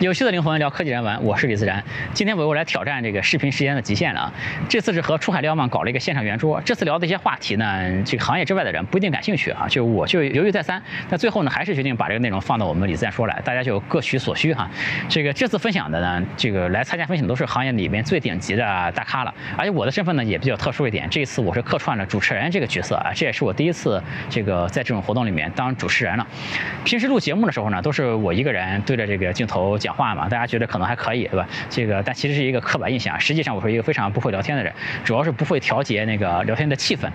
有趣的灵魂聊科技人文，我是李自然。今天我又来挑战这个视频时间的极限了啊！这次是和出海瞭望搞了一个线上圆桌。这次聊的一些话题呢，这个行业之外的人不一定感兴趣啊。就我就犹豫再三，那最后呢，还是决定把这个内容放到我们李自然说来，大家就各取所需哈。这个这次分享的呢，这个来参加分享都是行业里面最顶级的大咖了。而且我的身份呢也比较特殊一点，这一次我是客串了主持人这个角色啊，这也是我第一次这个在这种活动里面当主持人了。平时录节目的时候呢，都是我一个人对着这个镜头讲话嘛，大家觉得。可能还可以，对吧？这个，但其实是一个刻板印象。实际上，我是一个非常不会聊天的人，主要是不会调节那个聊天的气氛。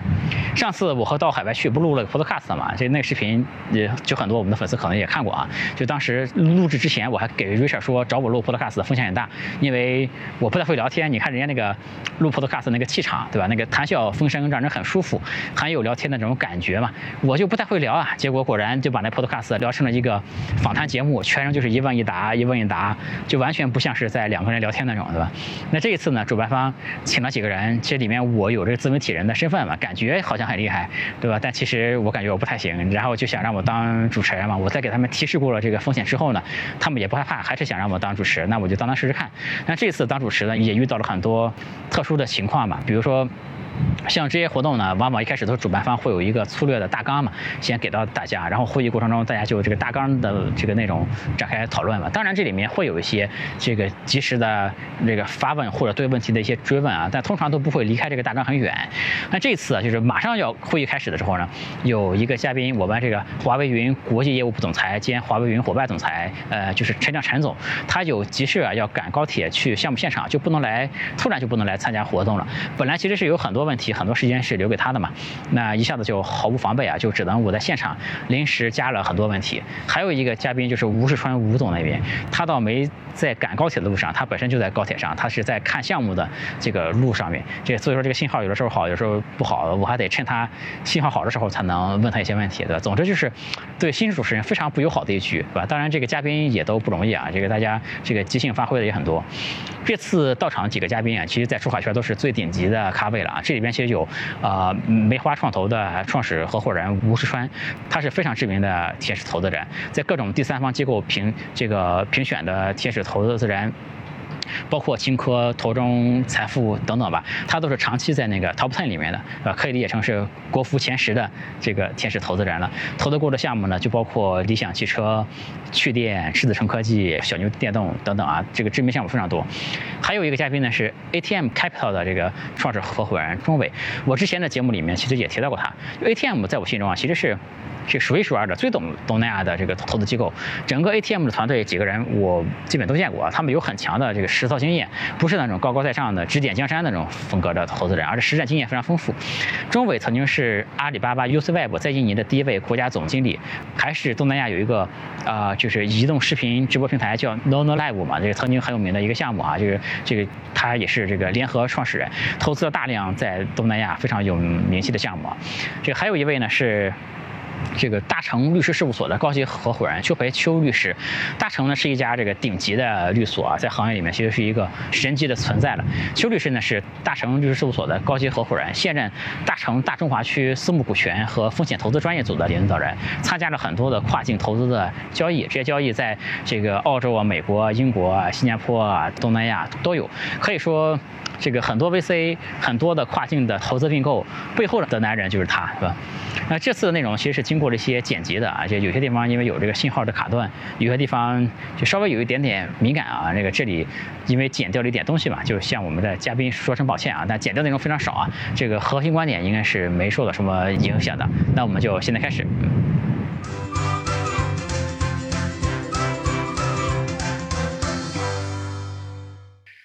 上次我和到海外去，不录了个 podcast 嘛？就那个视频，也就很多我们的粉丝可能也看过啊。就当时录制之前，我还给 Richard 说，找我录 podcast 风险很大，因为我不太会聊天。你看人家那个录 podcast 那个气场，对吧？那个谈笑风生，让人很舒服，很有聊天的这种感觉嘛。我就不太会聊啊。结果果然就把那 podcast 聊成了一个访谈节目，全程就是一问一答，一问一答，就。完全不像是在两个人聊天那种，对吧？那这一次呢，主办方请了几个人，这里面我有这个自媒体人的身份嘛，感觉好像很厉害，对吧？但其实我感觉我不太行，然后就想让我当主持人嘛。我在给他们提示过了这个风险之后呢，他们也不害怕，还是想让我当主持，那我就当当试试看。那这次当主持呢，也遇到了很多特殊的情况嘛，比如说。像这些活动呢，往往一开始都是主办方会有一个粗略的大纲嘛，先给到大家，然后会议过程中大家就这个大纲的这个内容展开讨论嘛。当然这里面会有一些这个及时的这个发问或者对问题的一些追问啊，但通常都不会离开这个大纲很远。那这次就是马上要会议开始的时候呢，有一个嘉宾，我们这个华为云国际业务部总裁兼华为云伙伴总裁，呃，就是陈亮陈总，他有急事啊要赶高铁去项目现场，就不能来，突然就不能来参加活动了。本来其实是有很多。问题很多时间是留给他的嘛，那一下子就毫无防备啊，就只能我在现场临时加了很多问题。还有一个嘉宾就是吴世川吴总那边，他倒没在赶高铁的路上，他本身就在高铁上，他是在看项目的这个路上面。这所以说这个信号有的时候好，有时候不好，我还得趁他信号好的时候才能问他一些问题，对吧？总之就是对新主持人非常不友好的一局，对吧？当然这个嘉宾也都不容易啊，这个大家这个即兴发挥的也很多。这次到场几个嘉宾啊，其实在出海圈都是最顶级的咖位了啊。这里边其实有啊梅花创投的创始合伙人吴世川，他是非常知名的天使投资人，在各种第三方机构评这个评选的天使投资人。包括青科、投中财富等等吧，他都是长期在那个 top ten 里面的，呃，可以理解成是国服前十的这个天使投资人了。投资过的项目呢，就包括理想汽车、趣电、狮子城科技、小牛电动等等啊，这个知名项目非常多。还有一个嘉宾呢是 ATM Capital 的这个创始合伙人钟伟，我之前的节目里面其实也提到过他。ATM 在我心中啊，其实是。是数一数二的最懂东南亚的这个投资机构，整个 ATM 的团队几个人我基本都见过，他们有很强的这个实操经验，不是那种高高在上的指点江山那种风格的投资人，而是实战经验非常丰富。钟伟曾经是阿里巴巴 UCWeb 在印尼的第一位国家总经理，还是东南亚有一个啊就是移动视频直播平台叫 Nono Live 嘛，这个曾经很有名的一个项目啊，就是这个他也是这个联合创始人，投资了大量在东南亚非常有名气的项目。这还有一位呢是。这个大成律师事务所的高级合伙人邱培邱律师，大成呢是一家这个顶级的律所啊，在行业里面其实是一个神级的存在了。邱律师呢是大成律师事务所的高级合伙人，现任大成大中华区私募股权和风险投资专业组的领导人，参加了很多的跨境投资的交易，这些交易在这个澳洲啊、美国、英国啊、新加坡啊、东南亚都有，可以说。这个很多 VC 很多的跨境的投资并购背后的男人就是他，是吧？那这次的内容其实是经过了一些剪辑的啊，就有些地方因为有这个信号的卡断，有些地方就稍微有一点点敏感啊。那个这里因为剪掉了一点东西嘛，就向我们的嘉宾说声抱歉啊。但剪掉内容非常少啊，这个核心观点应该是没受到什么影响的。那我们就现在开始。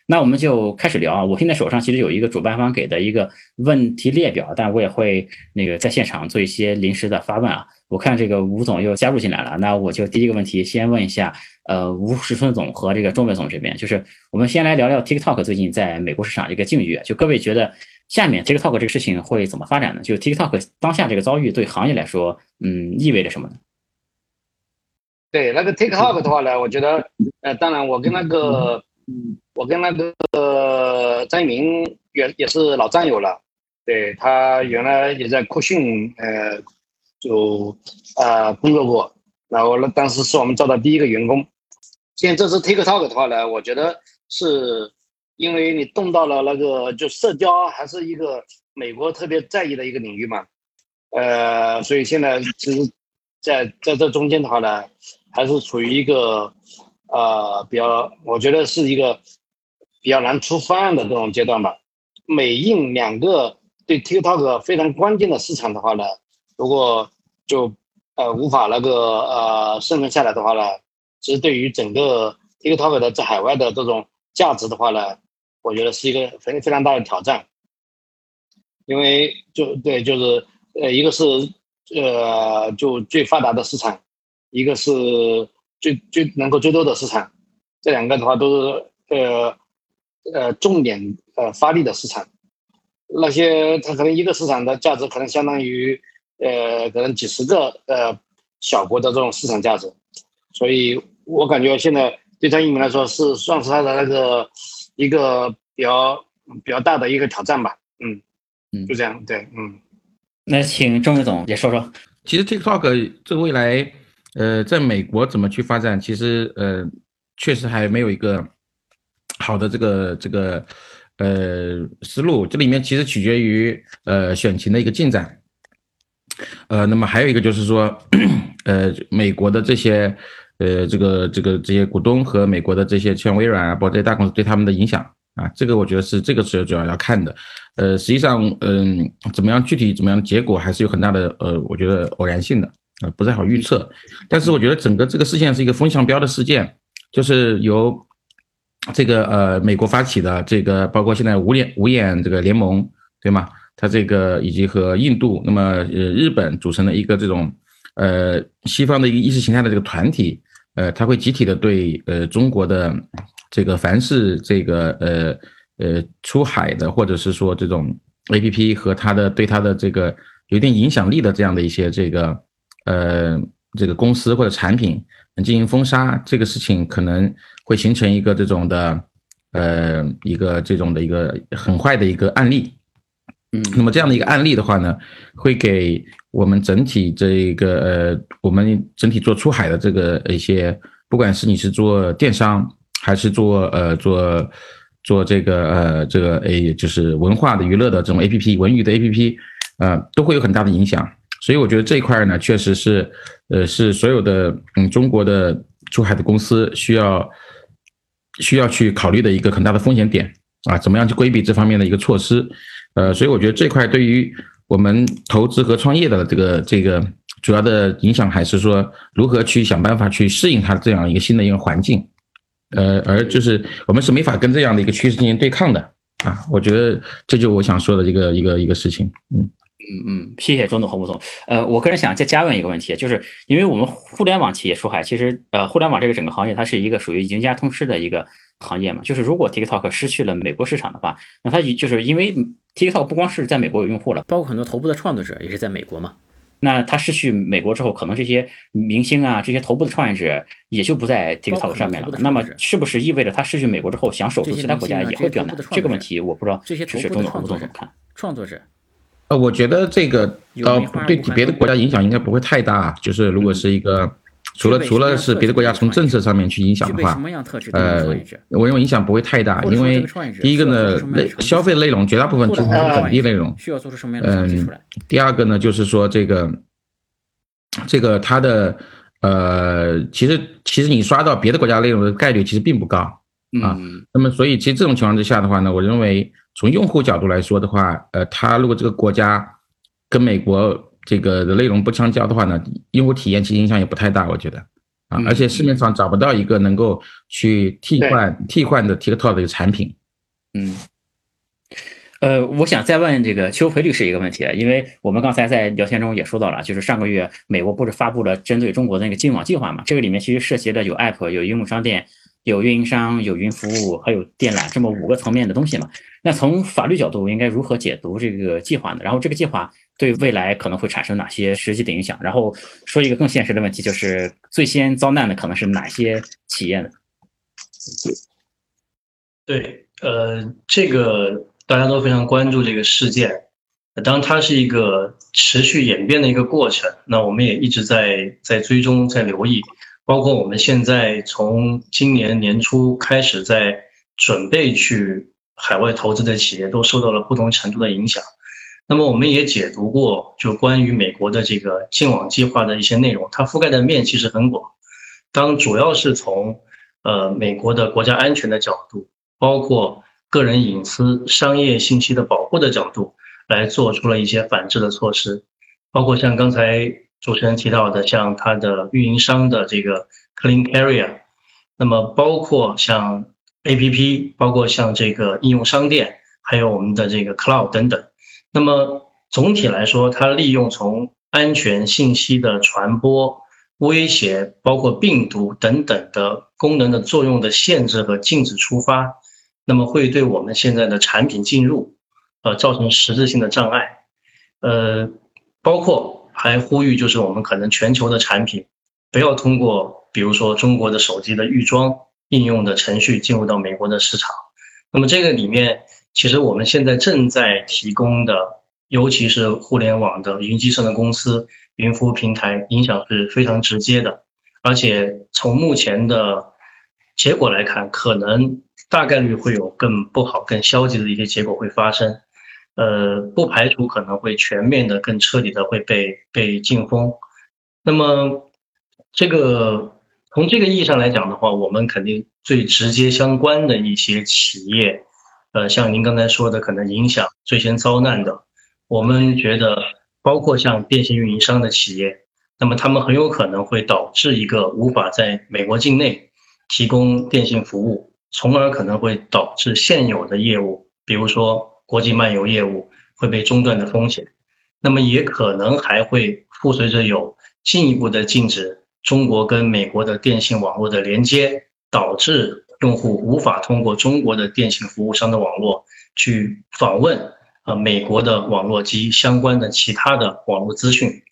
那我们就开始聊啊！我现在手上其实有一个主办方给的一个问题列表，但我也会那个在现场做一些临时的发问啊。我看这个吴总又加入进来了，那我就第一个问题先问一下，呃，吴石春总和这个钟伟总这边，就是我们先来聊聊 TikTok 最近在美国市场这个境遇，就各位觉得下面 TikTok 这个事情会怎么发展呢？就 TikTok 当下这个遭遇对行业来说，嗯，意味着什么呢？对那个 TikTok 的话呢，我觉得，呃，当然我跟那个。嗯，我跟那个张一鸣也也是老战友了，对他原来也在酷讯，呃，就啊工作过，然后那当时是我们招的第一个员工，现在这次 TikTok 的话呢，我觉得是因为你动到了那个就社交还是一个美国特别在意的一个领域嘛，呃，所以现在其实在在这中间的话呢，还是处于一个呃比较，我觉得是一个比较难出方案的这种阶段吧。美印两个对 TikTok 非常关键的市场的话呢，如果就呃无法那个呃生存下来的话呢，其实对于整个 TikTok 的在海外的这种价值的话呢，我觉得是一个非非常大的挑战。因为就对，就是呃一个是呃就最发达的市场，一个是最最能够最多的市场，这两个的话都是呃呃重点呃发力的市场。那些它可能一个市场的价值可能相当于。呃，可能几十个呃小国的这种市场价值，所以我感觉现在对张一鸣来说是算是他的那个一个比较比较大的一个挑战吧。嗯嗯，就这样，对，嗯。那请钟伟总也说说，其实 TikTok 这未来呃在美国怎么去发展，其实呃确实还没有一个好的这个这个呃思路，这里面其实取决于呃选情的一个进展。呃，那么还有一个就是说，呃，美国的这些，呃，这个这个这些股东和美国的这些像微软啊，包括这些大公司对他们的影响啊，这个我觉得是这个是主要要看的。呃，实际上，嗯，怎么样具体怎么样结果还是有很大的呃，我觉得偶然性的啊，不太好预测。但是我觉得整个这个事件是一个风向标的事件，就是由这个呃美国发起的这个，包括现在五眼五眼这个联盟，对吗？它这个以及和印度，那么呃日本组成的一个这种呃西方的一个意识形态的这个团体，呃，它会集体的对呃中国的这个凡是这个呃呃出海的或者是说这种 A P P 和它的对它的这个有点影响力的这样的一些这个呃这个公司或者产品进行封杀，这个事情可能会形成一个这种的呃一个这种的一个很坏的一个案例。嗯，那么这样的一个案例的话呢，会给我们整体这一个呃，我们整体做出海的这个一些，不管是你是做电商，还是做呃做做这个呃这个诶，就是文化的娱乐的这种 A P P，文娱的 A P P，呃，都会有很大的影响。所以我觉得这一块呢，确实是呃是所有的嗯中国的出海的公司需要需要去考虑的一个很大的风险点啊，怎么样去规避这方面的一个措施。呃，所以我觉得这块对于我们投资和创业的这个这个主要的影响，还是说如何去想办法去适应它这样一个新的一个环境，呃，而就是我们是没法跟这样的一个趋势进行对抗的啊。我觉得这就我想说的一个一个一个事情。嗯嗯嗯，谢谢钟总和吴总。呃，我个人想再加问一个问题，就是因为我们互联网企业出海，其实呃，互联网这个整个行业它是一个属于赢家通吃的一个。行业嘛，就是如果 TikTok 失去了美国市场的话，那它就是因为 TikTok 不光是在美国有用户了，包括很多头部的创作者也是在美国嘛。那它失去美国之后，可能这些明星啊，这些头部的创业者也就不在 TikTok 上面了。那么是不是意味着它失去美国之后，想守住其他国家也会比较难？这个问题我不知道，这些头部的创作者怎么看？创作者，呃，我觉得这个呃对别的国家影响应该不会太大，就是如果是一个。除了除了是别的国家从政策上面去影响的话，呃，我认为影响不会太大，因为第一个呢，内消费内容绝大部分是本地内容，嗯，第二个呢，就是说这个这个它的呃，其实其实你刷到别的国家内容的概率其实并不高啊。那么所以其实这种情况之下的话呢，我认为从用户角度来说的话，呃，它如果这个国家跟美国。这个的内容不相交的话呢，用户体验其实影响也不太大，我觉得啊，而且市面上找不到一个能够去替换替换的 TikTok 的一个产品。嗯，呃，我想再问这个邱培律师一个问题，因为我们刚才在聊天中也说到了，就是上个月美国不是发布了针对中国的那个禁网计划嘛？这个里面其实涉及的有 App、有应用商店、有运营商、有云服务，还有电缆这么五个层面的东西嘛？那从法律角度应该如何解读这个计划呢？然后这个计划。对未来可能会产生哪些实际的影响？然后说一个更现实的问题，就是最先遭难的可能是哪些企业呢？对，呃，这个大家都非常关注这个事件，当它是一个持续演变的一个过程，那我们也一直在在追踪、在留意。包括我们现在从今年年初开始在准备去海外投资的企业，都受到了不同程度的影响。那么我们也解读过，就关于美国的这个净网计划的一些内容，它覆盖的面其实很广。当主要是从呃美国的国家安全的角度，包括个人隐私、商业信息的保护的角度，来做出了一些反制的措施，包括像刚才主持人提到的，像它的运营商的这个 Clean Carrier，那么包括像 APP，包括像这个应用商店，还有我们的这个 Cloud 等等。那么总体来说，它利用从安全信息的传播、威胁，包括病毒等等的功能的作用的限制和禁止出发，那么会对我们现在的产品进入，呃，造成实质性的障碍。呃，包括还呼吁，就是我们可能全球的产品不要通过，比如说中国的手机的预装应用的程序进入到美国的市场。那么这个里面。其实我们现在正在提供的，尤其是互联网的云计算的公司、云服务平台，影响是非常直接的。而且从目前的结果来看，可能大概率会有更不好、更消极的一些结果会发生。呃，不排除可能会全面的、更彻底的会被被禁封。那么，这个从这个意义上来讲的话，我们肯定最直接相关的一些企业。呃，像您刚才说的，可能影响最先遭难的，我们觉得包括像电信运营商的企业，那么他们很有可能会导致一个无法在美国境内提供电信服务，从而可能会导致现有的业务，比如说国际漫游业务会被中断的风险。那么也可能还会附随着有进一步的禁止中国跟美国的电信网络的连接，导致。用户无法通过中国的电信服务商的网络去访问呃美国的网络及相关的其他的网络资讯。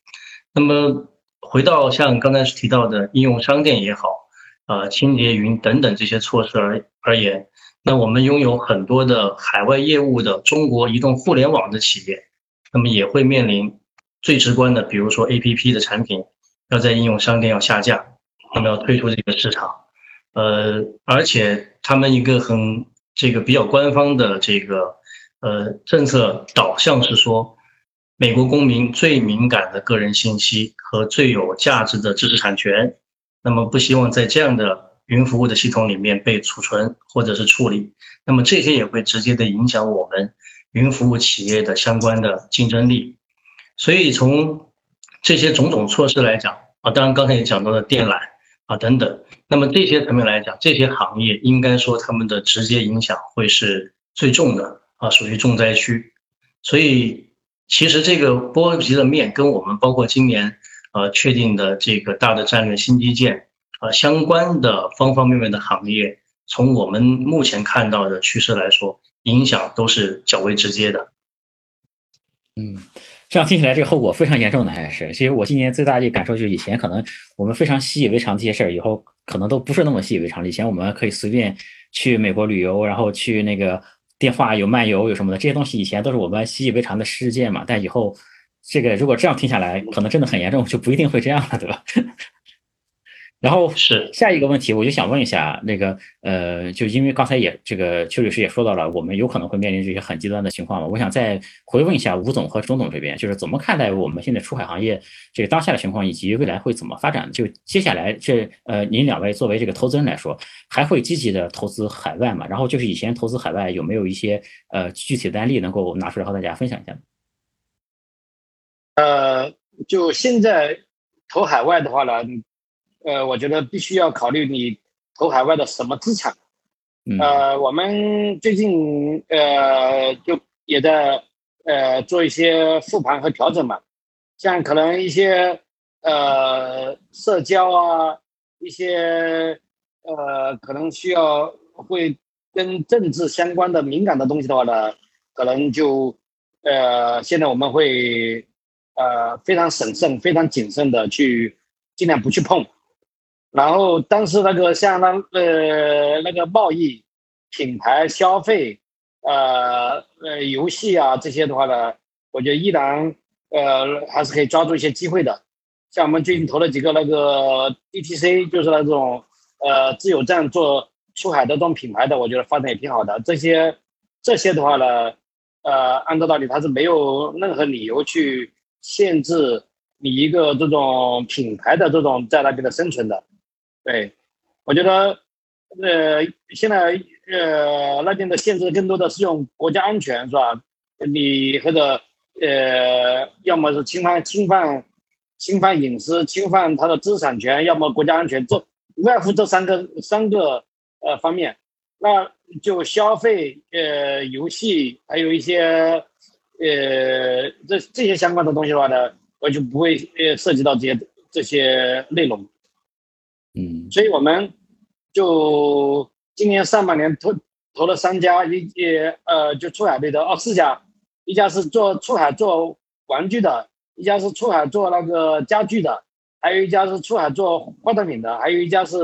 那么回到像刚才提到的应用商店也好，呃清洁云等等这些措施而而言，那我们拥有很多的海外业务的中国移动互联网的企业，那么也会面临最直观的，比如说 A P P 的产品要在应用商店要下架，那么要退出这个市场。呃，而且他们一个很这个比较官方的这个呃政策导向是说，美国公民最敏感的个人信息和最有价值的知识产权，那么不希望在这样的云服务的系统里面被储存或者是处理，那么这些也会直接的影响我们云服务企业的相关的竞争力。所以从这些种种措施来讲啊，当然刚才也讲到了电缆。啊，等等，那么这些层面来讲，这些行业应该说他们的直接影响会是最重的啊，属于重灾区。所以，其实这个波及的面跟我们包括今年呃确定的这个大的战略新基建啊相关的方方面面的行业，从我们目前看到的趋势来说，影响都是较为直接的。嗯。这样听起来，这个后果非常严重的还是。其实我今年最大的感受就是，以前可能我们非常习以为常这些事儿，以后可能都不是那么习以为常。以前我们可以随便去美国旅游，然后去那个电话有漫游有什么的，这些东西以前都是我们习以为常的事件嘛。但以后这个如果这样听下来，可能真的很严重，就不一定会这样了，对吧？然后是下一个问题，我就想问一下那个呃，就因为刚才也这个邱律师也说到了，我们有可能会面临这些很极端的情况嘛。我想再回问一下吴总和钟总这边，就是怎么看待我们现在出海行业这个当下的情况，以及未来会怎么发展？就接下来这呃，您两位作为这个投资人来说，还会积极的投资海外吗？然后就是以前投资海外有没有一些呃具体的案例能够拿出来和大家分享一下？呃，就现在投海外的话呢？呃，我觉得必须要考虑你投海外的什么资产。呃，我们最近呃就也在呃做一些复盘和调整嘛，像可能一些呃社交啊，一些呃可能需要会跟政治相关的敏感的东西的话呢，可能就呃现在我们会呃非常审慎、非常谨慎的去尽量不去碰。然后，但是那个像那呃那个贸易、品牌、消费，呃呃游戏啊这些的话呢，我觉得依然呃还是可以抓住一些机会的。像我们最近投了几个那个 DTC，就是那种呃自有站做出海的这种品牌的，我觉得发展也挺好的。这些这些的话呢，呃，按照道理它是没有任何理由去限制你一个这种品牌的这种在那边的生存的。对，我觉得呃现在呃那边的限制更多的是用国家安全是吧？你或者呃要么是侵犯侵犯。侵犯隐私、侵犯他的知识产权，要么国家安全，这无外乎这三个三个呃方面。那就消费、呃游戏，还有一些呃这这些相关的东西的话呢，我就不会呃涉及到这些这些内容。嗯，所以我们就今年上半年投投了三家，一呃呃就出海类的哦四家，一家是做出海做玩具的。一家是出海做那个家具的，还有一家是出海做化妆品的，还有一家是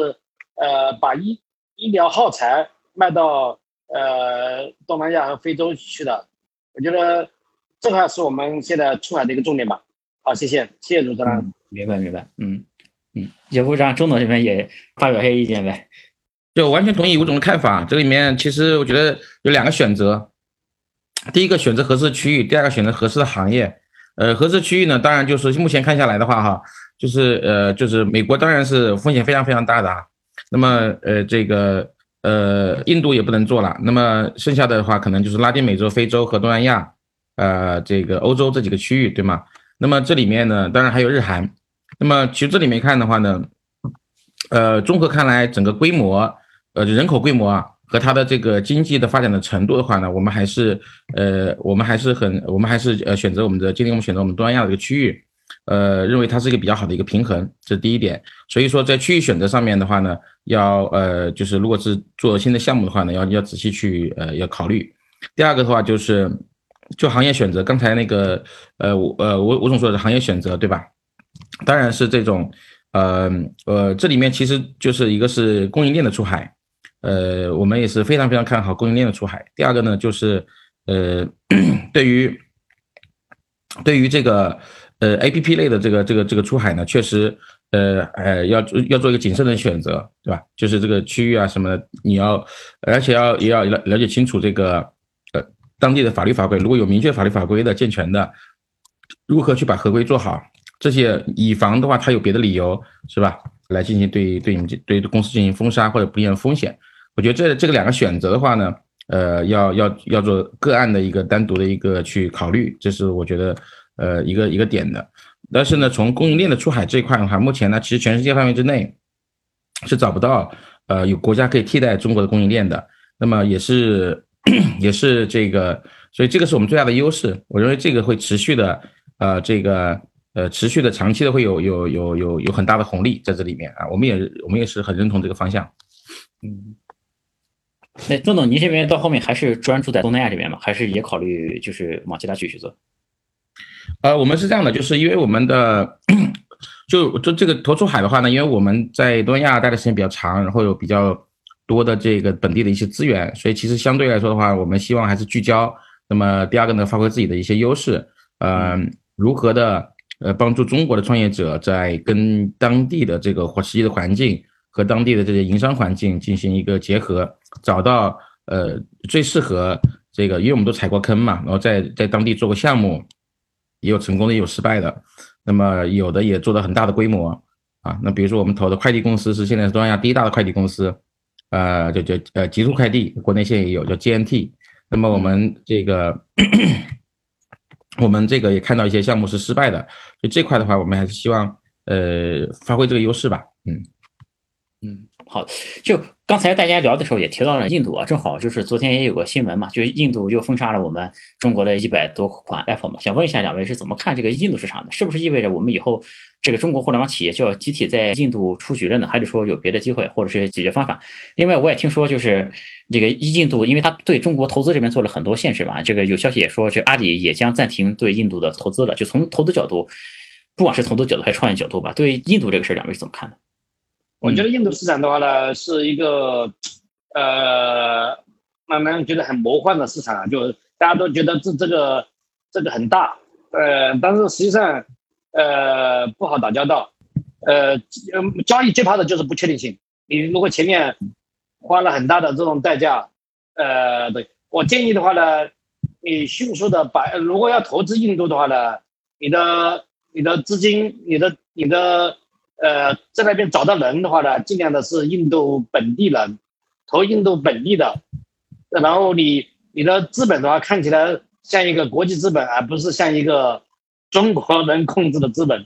呃把医医疗耗材卖到呃东南亚和非洲去的。我觉得这块是我们现在出海的一个重点吧。好，谢谢，谢谢主持人。明白，明白。嗯嗯，嗯也会让钟总这边也发表一些意见呗。就完全同意吴总的看法。这里面其实我觉得有两个选择，第一个选择合适的区域，第二个选择合适的行业。呃，合适区域呢，当然就是目前看下来的话，哈，就是呃，就是美国当然是风险非常非常大的啊。那么呃，这个呃，印度也不能做了。那么剩下的话，可能就是拉丁美洲、非洲和东南亚，呃，这个欧洲这几个区域，对吗？那么这里面呢，当然还有日韩。那么其实这里面看的话呢，呃，综合看来，整个规模，呃，人口规模啊。和它的这个经济的发展的程度的话呢，我们还是呃，我们还是很，我们还是呃选择我们的今天我们选择我们东南亚的一个区域，呃，认为它是一个比较好的一个平衡，这是第一点。所以说在区域选择上面的话呢，要呃就是如果是做新的项目的话呢，要要仔细去呃要考虑。第二个的话就是就行业选择，刚才那个呃呃吴吴总说的行业选择对吧？当然是这种呃呃这里面其实就是一个是供应链的出海。呃，我们也是非常非常看好供应链的出海。第二个呢，就是呃，对于对于这个呃 A P P 类的这个这个这个出海呢，确实呃呃要要做一个谨慎的选择，对吧？就是这个区域啊什么的，你要而且要也要了了解清楚这个呃当地的法律法规，如果有明确法律法规的健全的，如何去把合规做好，这些以防的话，他有别的理由是吧？来进行对对你们对公司进行封杀或者不一样的风险。我觉得这这个两个选择的话呢，呃，要要要做个案的一个单独的一个去考虑，这是我觉得呃一个一个点的。但是呢，从供应链的出海这一块的话，目前呢，其实全世界范围之内是找不到呃有国家可以替代中国的供应链的。那么也是 也是这个，所以这个是我们最大的优势。我认为这个会持续的呃这个呃持续的长期的会有有有有有很大的红利在这里面啊。我们也我们也是很认同这个方向，嗯。那郑总，您这边到后面还是专注在东南亚这边吗？还是也考虑就是往其他区去做？呃，我们是这样的，就是因为我们的就就这个投出海的话呢，因为我们在东南亚待的时间比较长，然后有比较多的这个本地的一些资源，所以其实相对来说的话，我们希望还是聚焦。那么第二个呢，发挥自己的一些优势，呃，如何的呃帮助中国的创业者在跟当地的这个或实际的环境和当地的这些营商环境进行一个结合。找到呃最适合这个，因为我们都踩过坑嘛，然后在在当地做过项目，也有成功的，也有失败的，那么有的也做到很大的规模啊。那比如说我们投的快递公司是现在是东南亚第一大的快递公司，呃，就叫呃极速快递，国内现在也有叫 GNT。那么我们这个我们这个也看到一些项目是失败的，所以这块的话，我们还是希望呃发挥这个优势吧，嗯嗯。好，就刚才大家聊的时候也提到了印度啊，正好就是昨天也有个新闻嘛，就是印度又封杀了我们中国的一百多款 Apple 嘛，想问一下两位是怎么看这个印度市场的？是不是意味着我们以后这个中国互联网企业就要集体在印度出局了呢？还是说有别的机会或者是解决方法？另外我也听说就是这个印度，因为他对中国投资这边做了很多限制嘛，这个有消息也说这阿里也将暂停对印度的投资了。就从投资角度，不管是投资角度还是创业角度吧，对印度这个事儿两位是怎么看的？我觉得印度市场的话呢，是一个呃，慢慢觉得很魔幻的市场，就大家都觉得这这个这个很大，呃，但是实际上呃不好打交道，呃交易最怕的就是不确定性。你如果前面花了很大的这种代价，呃，对我建议的话呢，你迅速的把如果要投资印度的话呢，你的你的资金，你的你的呃在那边找到人的话呢，尽量的是印度本地人，投印度本地的，然后你你的资本的话看起来像一个国际资本，而不是像一个中国人控制的资本，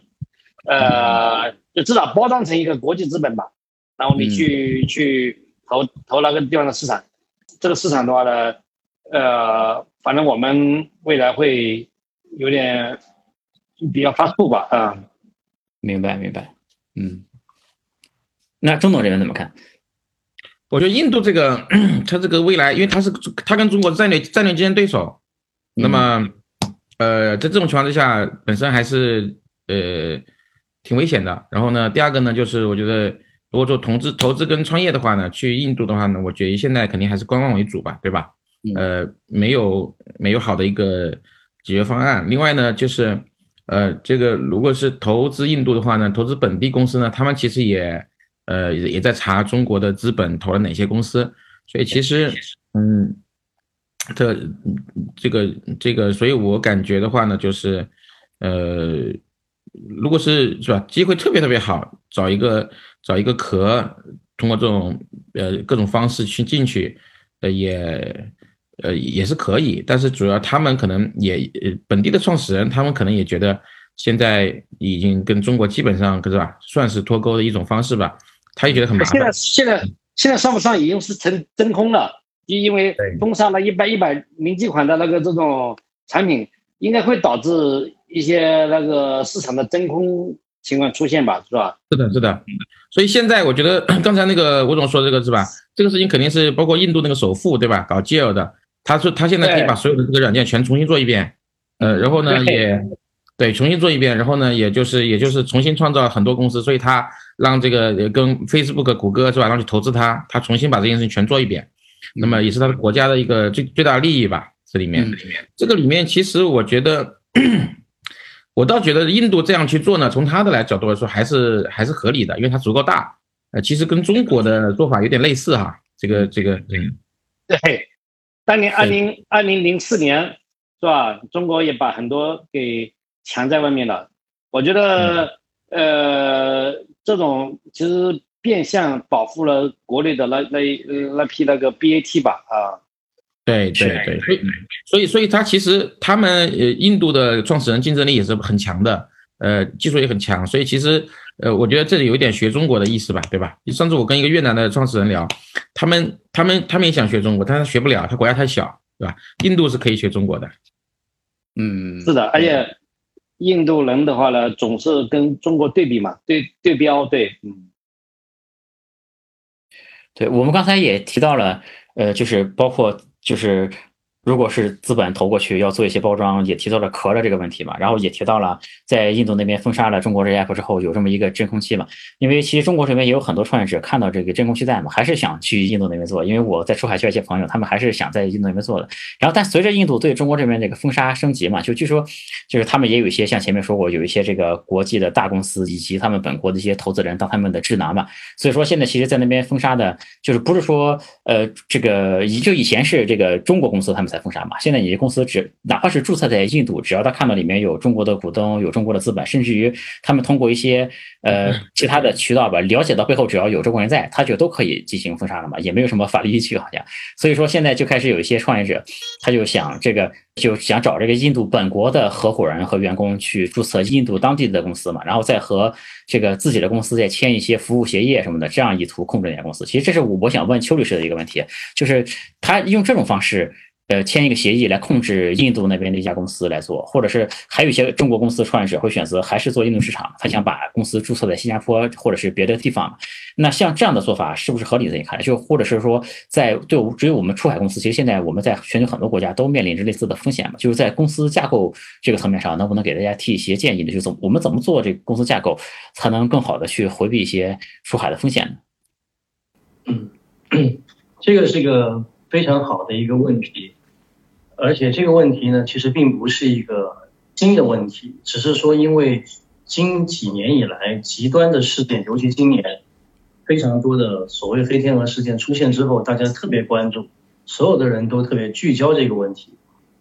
呃，就至少包装成一个国际资本吧。然后你去去投投那个地方的市场，这个市场的话呢，呃，反正我们未来会有点比较发怵吧，啊，明白明白，嗯，那中东这边怎么看？我觉得印度这个，它这个未来，因为它是它跟中国战略战略竞争对手，那么，呃，在这种情况之下，本身还是呃挺危险的。然后呢，第二个呢，就是我觉得如果做投资投资跟创业的话呢，去印度的话呢，我觉得现在肯定还是观望为主吧，对吧？呃，没有没有好的一个解决方案。另外呢，就是呃，这个如果是投资印度的话呢，投资本地公司呢，他们其实也。呃，也也在查中国的资本投了哪些公司，所以其实，嗯，这这个这个，所以我感觉的话呢，就是，呃，如果是是吧，机会特别特别好，找一个找一个壳，通过这种呃各种方式去进去，呃也呃也是可以，但是主要他们可能也本地的创始人，他们可能也觉得现在已经跟中国基本上是吧，算是脱钩的一种方式吧。他也觉得很麻烦。现在现在现在上不上已经是成真空了，就因为封杀了一百一百零几款的那个这种产品，应该会导致一些那个市场的真空情况出现吧，是吧？是的，是的。所以现在我觉得 刚才那个吴总说这个是吧？这个事情肯定是包括印度那个首富对吧？搞 GL 的，他说他现在可以把所有的这个软件全重新做一遍，呃，然后呢也。对，重新做一遍，然后呢，也就是也就是重新创造很多公司，所以他让这个跟 Facebook、谷歌是吧，让去投资他，他重新把这件事情全做一遍，那么也是他的国家的一个最最大利益吧。这里面，这个里面其实我觉得，我倒觉得印度这样去做呢，从他的来角度来说，还是还是合理的，因为它足够大。呃，其实跟中国的做法有点类似哈，这个这个。嗯，对，当年二零二零零四年是吧，中国也把很多给。强在外面了，我觉得，呃，这种其实变相保护了国内的那那那批那个 BAT 吧，啊，对对对，所以所以所以他其实他们呃印度的创始人竞争力也是很强的，呃，技术也很强，所以其实呃我觉得这里有一点学中国的意思吧，对吧？上次我跟一个越南的创始人聊，他们他们他们也想学中国，但是学不了，他国家太小，对吧？印度是可以学中国的，嗯，是的，而且。印度人的话呢，总是跟中国对比嘛，对对标，对，嗯，对我们刚才也提到了，呃，就是包括就是。如果是资本投过去要做一些包装，也提到了壳的这个问题嘛，然后也提到了在印度那边封杀了中国这 app 之后有这么一个真空期嘛，因为其实中国这边也有很多创业者看到这个真空期在嘛，还是想去印度那边做，因为我在出海区一些朋友，他们还是想在印度那边做的。然后但随着印度对中国这边这个封杀升级嘛，就据说就是他们也有一些像前面说过，有一些这个国际的大公司以及他们本国的一些投资人当他们的智囊嘛，所以说现在其实在那边封杀的，就是不是说呃这个以就以前是这个中国公司他们才。封杀嘛？现在你的公司只哪怕是注册在印度，只要他看到里面有中国的股东、有中国的资本，甚至于他们通过一些呃其他的渠道吧，了解到背后只要有中国人在，他就都可以进行封杀了嘛，也没有什么法律依据好像。所以说现在就开始有一些创业者，他就想这个就想找这个印度本国的合伙人和员工去注册印度当地的公司嘛，然后再和这个自己的公司再签一些服务协议什么的，这样以图控制那家公司。其实这是我想问邱律师的一个问题，就是他用这种方式。呃，签一个协议来控制印度那边的一家公司来做，或者是还有一些中国公司创业者会选择还是做印度市场，他想把公司注册在新加坡或者是别的地方。那像这样的做法是不是合理？在你看来，就或者是说，在对只有我们出海公司，其实现在我们在全球很多国家都面临着类似的风险嘛？就是在公司架构这个层面上，能不能给大家提一些建议呢？就怎我们怎么做这个公司架构，才能更好的去回避一些出海的风险呢？嗯，这个是个非常好的一个问题。而且这个问题呢，其实并不是一个新的问题，只是说因为近几年以来极端的事件，尤其今年非常多的所谓黑天鹅事件出现之后，大家特别关注，所有的人都特别聚焦这个问题。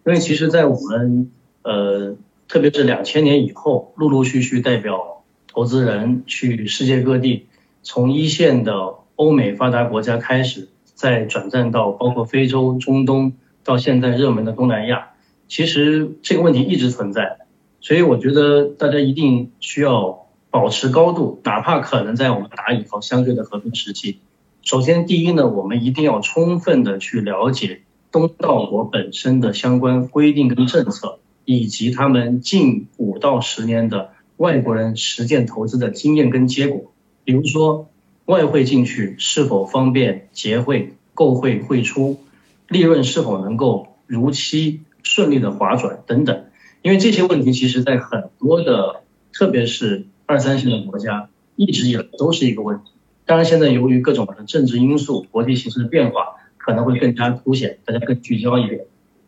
因为其实，在我们呃，特别是两千年以后，陆陆续续代表投资人去世界各地，从一线的欧美发达国家开始，再转战到包括非洲、中东，到现在热门的东南亚。其实这个问题一直存在，所以我觉得大家一定需要保持高度，哪怕可能在我们打以后相对的和平时期。首先，第一呢，我们一定要充分的去了解东道国本身的相关规定跟政策，以及他们近五到十年的外国人实践投资的经验跟结果。比如说，外汇进去是否方便结汇、购汇、汇出，利润是否能够如期。顺利的划转等等，因为这些问题其实在很多的，特别是二三线的国家，一直以来都是一个问题。当然，现在由于各种的政治因素、国际形势的变化，可能会更加凸显，大家更聚焦一点。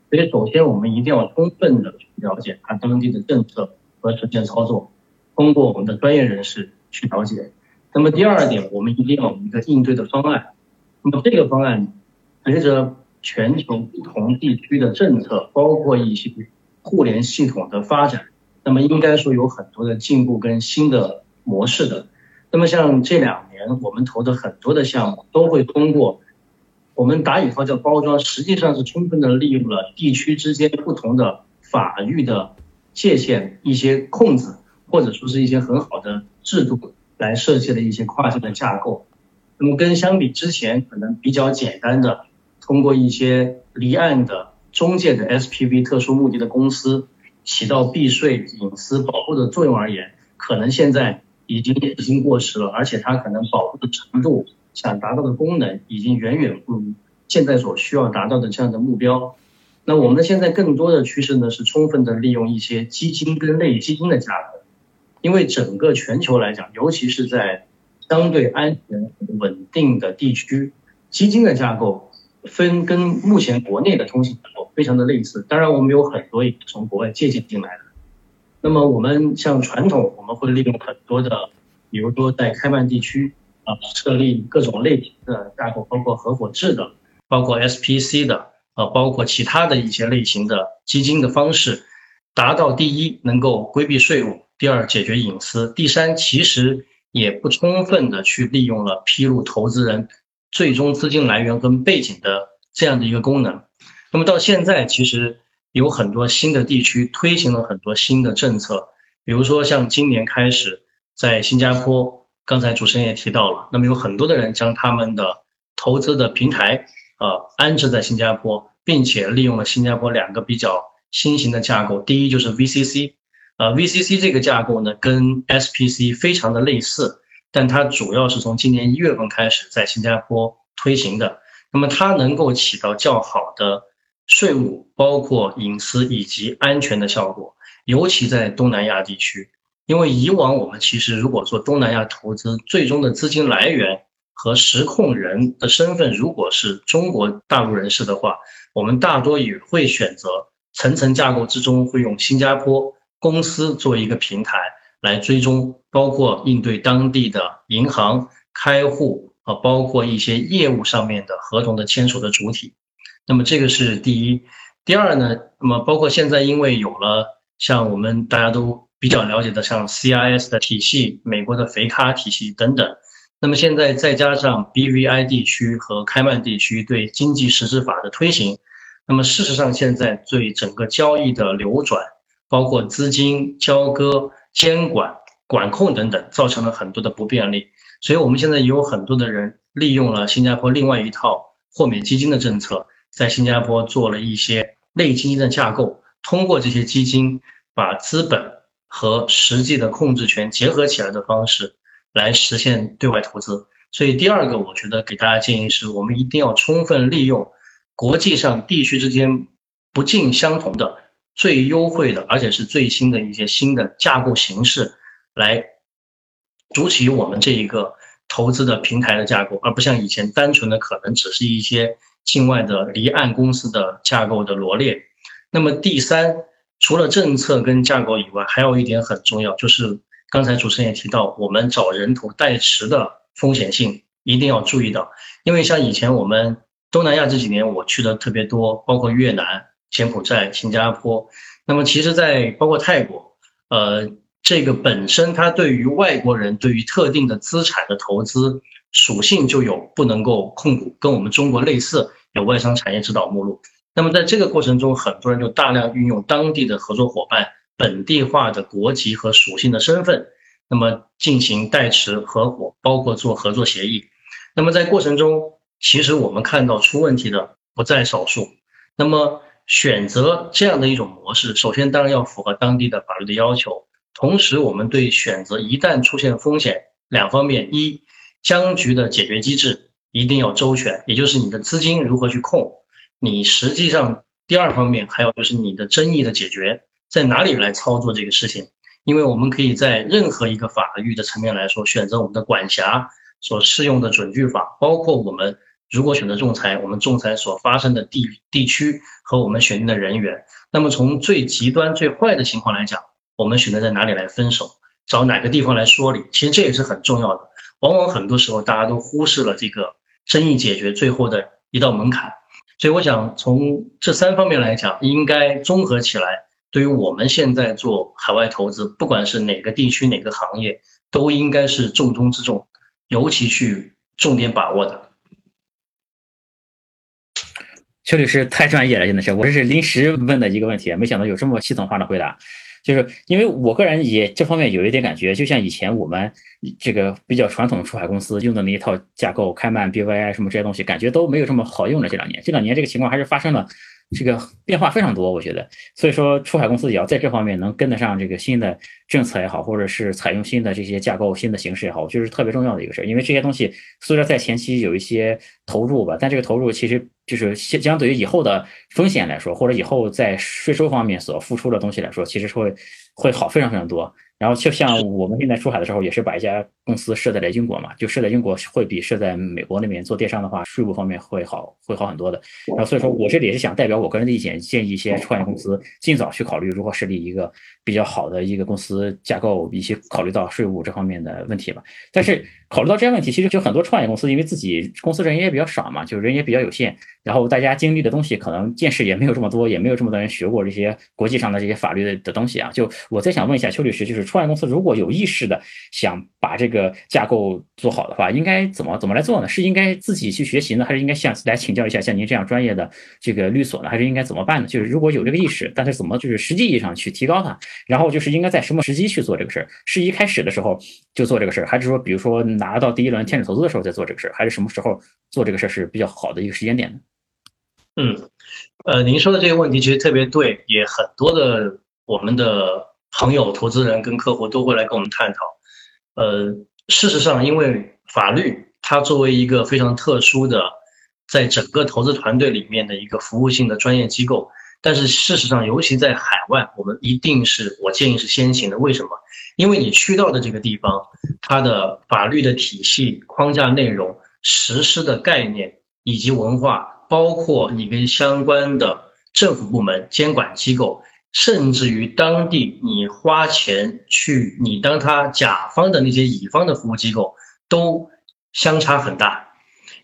所以，首先我们一定要充分的去了解它当地的政策和实践操作，通过我们的专业人士去了解。那么第二点，我们一定要有一个应对的方案。那么这个方案随着。全球不同地区的政策，包括一些互联系统的发展，那么应该说有很多的进步跟新的模式的。那么像这两年我们投的很多的项目，都会通过我们打引号叫包装，实际上是充分的利用了地区之间不同的法律的界限、一些控制，或者说是一些很好的制度来设计的一些跨境的架构。那么跟相比之前可能比较简单的。通过一些离岸的中介的 SPV 特殊目的的公司，起到避税、隐私保护的作用而言，可能现在已经已经过时了，而且它可能保护的程度、想达到的功能，已经远远不如现在所需要达到的这样的目标。那我们现在更多的趋势呢，是充分的利用一些基金跟类基金的价格，因为整个全球来讲，尤其是在相对安全稳定的地区，基金的架构。分跟目前国内的通信架构非常的类似，当然我们有很多也是从国外借鉴进来的。那么我们像传统，我们会利用很多的，比如说在开曼地区啊设立各种类型的架构，包括合伙制的，包括 SPC 的，啊包括其他的一些类型的基金的方式，达到第一能够规避税务，第二解决隐私，第三其实也不充分的去利用了披露投资人。最终资金来源跟背景的这样的一个功能，那么到现在其实有很多新的地区推行了很多新的政策，比如说像今年开始在新加坡，刚才主持人也提到了，那么有很多的人将他们的投资的平台呃安置在新加坡，并且利用了新加坡两个比较新型的架构，第一就是 VCC，呃 VCC 这个架构呢跟 SPC 非常的类似。但它主要是从今年一月份开始在新加坡推行的，那么它能够起到较好的税务、包括隐私以及安全的效果，尤其在东南亚地区。因为以往我们其实如果说东南亚投资最终的资金来源和实控人的身份如果是中国大陆人士的话，我们大多也会选择层层架构之中会用新加坡公司作为一个平台。来追踪，包括应对当地的银行开户啊，包括一些业务上面的合同的签署的主体。那么这个是第一。第二呢，那么包括现在因为有了像我们大家都比较了解的像 CIS 的体系、美国的肥咖体系等等。那么现在再加上 BVI 地区和开曼地区对经济实质法的推行，那么事实上现在对整个交易的流转，包括资金交割。监管、管控等等，造成了很多的不便利。所以，我们现在也有很多的人利用了新加坡另外一套豁免基金的政策，在新加坡做了一些类基金的架构，通过这些基金把资本和实际的控制权结合起来的方式，来实现对外投资。所以，第二个，我觉得给大家建议是，我们一定要充分利用国际上地区之间不尽相同的。最优惠的，而且是最新的一些新的架构形式，来主起我们这一个投资的平台的架构，而不像以前单纯的可能只是一些境外的离岸公司的架构的罗列。那么第三，除了政策跟架构以外，还有一点很重要，就是刚才主持人也提到，我们找人头代持的风险性一定要注意到，因为像以前我们东南亚这几年我去的特别多，包括越南、柬埔寨、新加坡，那么其实，在包括泰国，呃，这个本身它对于外国人对于特定的资产的投资属性就有不能够控股，跟我们中国类似，有外商产业指导目录。那么在这个过程中，很多人就大量运用当地的合作伙伴本地化的国籍和属性的身份，那么进行代持合伙，包括做合作协议。那么在过程中，其实我们看到出问题的不在少数。那么选择这样的一种模式，首先当然要符合当地的法律的要求，同时我们对选择一旦出现风险两方面：一，僵局的解决机制一定要周全，也就是你的资金如何去控。你实际上第二方面还有就是你的争议的解决在哪里来操作这个事情，因为我们可以在任何一个法律的层面来说选择我们的管辖所适用的准据法，包括我们如果选择仲裁，我们仲裁所发生的地地区和我们选定的人员。那么从最极端最坏的情况来讲，我们选择在哪里来分手，找哪个地方来说理，其实这也是很重要的。往往很多时候大家都忽视了这个争议解决最后的一道门槛。所以我想从这三方面来讲，应该综合起来，对于我们现在做海外投资，不管是哪个地区、哪个行业，都应该是重中之重，尤其去重点把握的。邱律师太专业了，真的是，我这是临时问的一个问题，没想到有这么系统化的回答。就是因为我个人也这方面有一点感觉，就像以前我们这个比较传统的出海公司用的那一套架构，开曼、BVI 什么这些东西，感觉都没有这么好用了。这两年，这两年这个情况还是发生了。这个变化非常多，我觉得，所以说出海公司也要在这方面能跟得上这个新的政策也好，或者是采用新的这些架构、新的形式也好，我觉得是特别重要的一个事儿。因为这些东西虽然在前期有一些投入吧，但这个投入其实就是相相对于以后的风险来说，或者以后在税收方面所付出的东西来说，其实会会好非常非常多。然后就像我们现在出海的时候，也是把一家公司设在了英国嘛，就设在英国会比设在美国那边做电商的话，税务方面会好，会好很多的。然后所以说我这里也是想代表我个人的意见，建议一些创业公司尽早去考虑如何设立一个比较好的一个公司架构，以及考虑到税务这方面的问题吧。但是考虑到这些问题，其实就很多创业公司因为自己公司人也比较少嘛，就人也比较有限，然后大家经历的东西可能见识也没有这么多，也没有这么多人学过这些国际上的这些法律的的东西啊。就我再想问一下邱律师，就是创业公司如果有意识的想把这个架构做好的话，应该怎么怎么来做呢？是应该自己去学习呢，还是应该向来请教一下像您这样专业的这个律所呢？还是应该怎么办呢？就是如果有这个意识，但是怎么就是实际意义上去提高它？然后就是应该在什么时机去做这个事儿？是一开始的时候就做这个事儿，还是说比如说拿到第一轮天使投资的时候再做这个事儿，还是什么时候做这个事儿是比较好的一个时间点呢？嗯，呃，您说的这个问题其实特别对，也很多的我们的。朋友、投资人跟客户都会来跟我们探讨。呃，事实上，因为法律它作为一个非常特殊的，在整个投资团队里面的一个服务性的专业机构，但是事实上，尤其在海外，我们一定是我建议是先行的。为什么？因为你去到的这个地方，它的法律的体系、框架内容、实施的概念以及文化，包括你跟相关的政府部门、监管机构。甚至于当地，你花钱去你当他甲方的那些乙方的服务机构，都相差很大。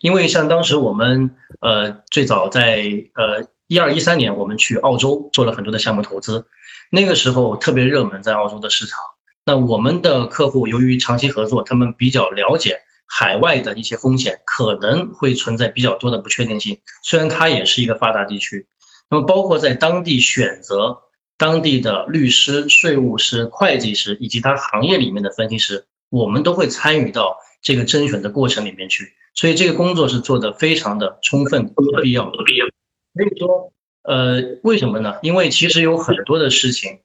因为像当时我们呃最早在呃一二一三年，我们去澳洲做了很多的项目投资，那个时候特别热门在澳洲的市场。那我们的客户由于长期合作，他们比较了解海外的一些风险，可能会存在比较多的不确定性。虽然它也是一个发达地区，那么包括在当地选择。当地的律师、税务师、会计师以及他行业里面的分析师，我们都会参与到这个甄选的过程里面去，所以这个工作是做的非常的充分和必要。所以说，呃，为什么呢？因为其实有很多的事情，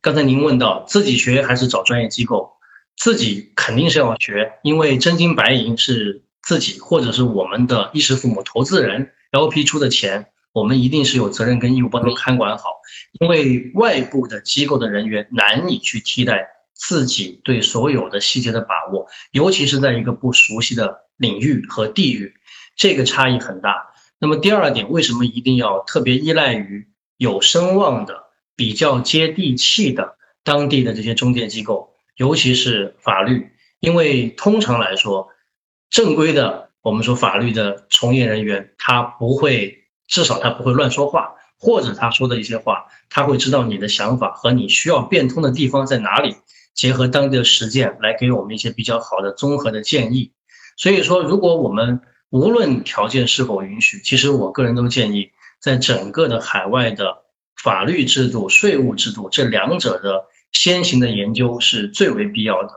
刚才您问到自己学还是找专业机构，自己肯定是要学，因为真金白银是自己或者是我们的衣食父母、投资人 LP 出的钱。我们一定是有责任跟义务帮他们看管好，因为外部的机构的人员难以去替代自己对所有的细节的把握，尤其是在一个不熟悉的领域和地域，这个差异很大。那么第二点，为什么一定要特别依赖于有声望的、比较接地气的当地的这些中介机构？尤其是法律，因为通常来说，正规的我们说法律的从业人员，他不会，至少他不会乱说话，或者他说的一些话，他会知道你的想法和你需要变通的地方在哪里，结合当地的实践来给我们一些比较好的综合的建议。所以说，如果我们无论条件是否允许，其实我个人都建议，在整个的海外的法律制度、税务制度这两者的先行的研究是最为必要的。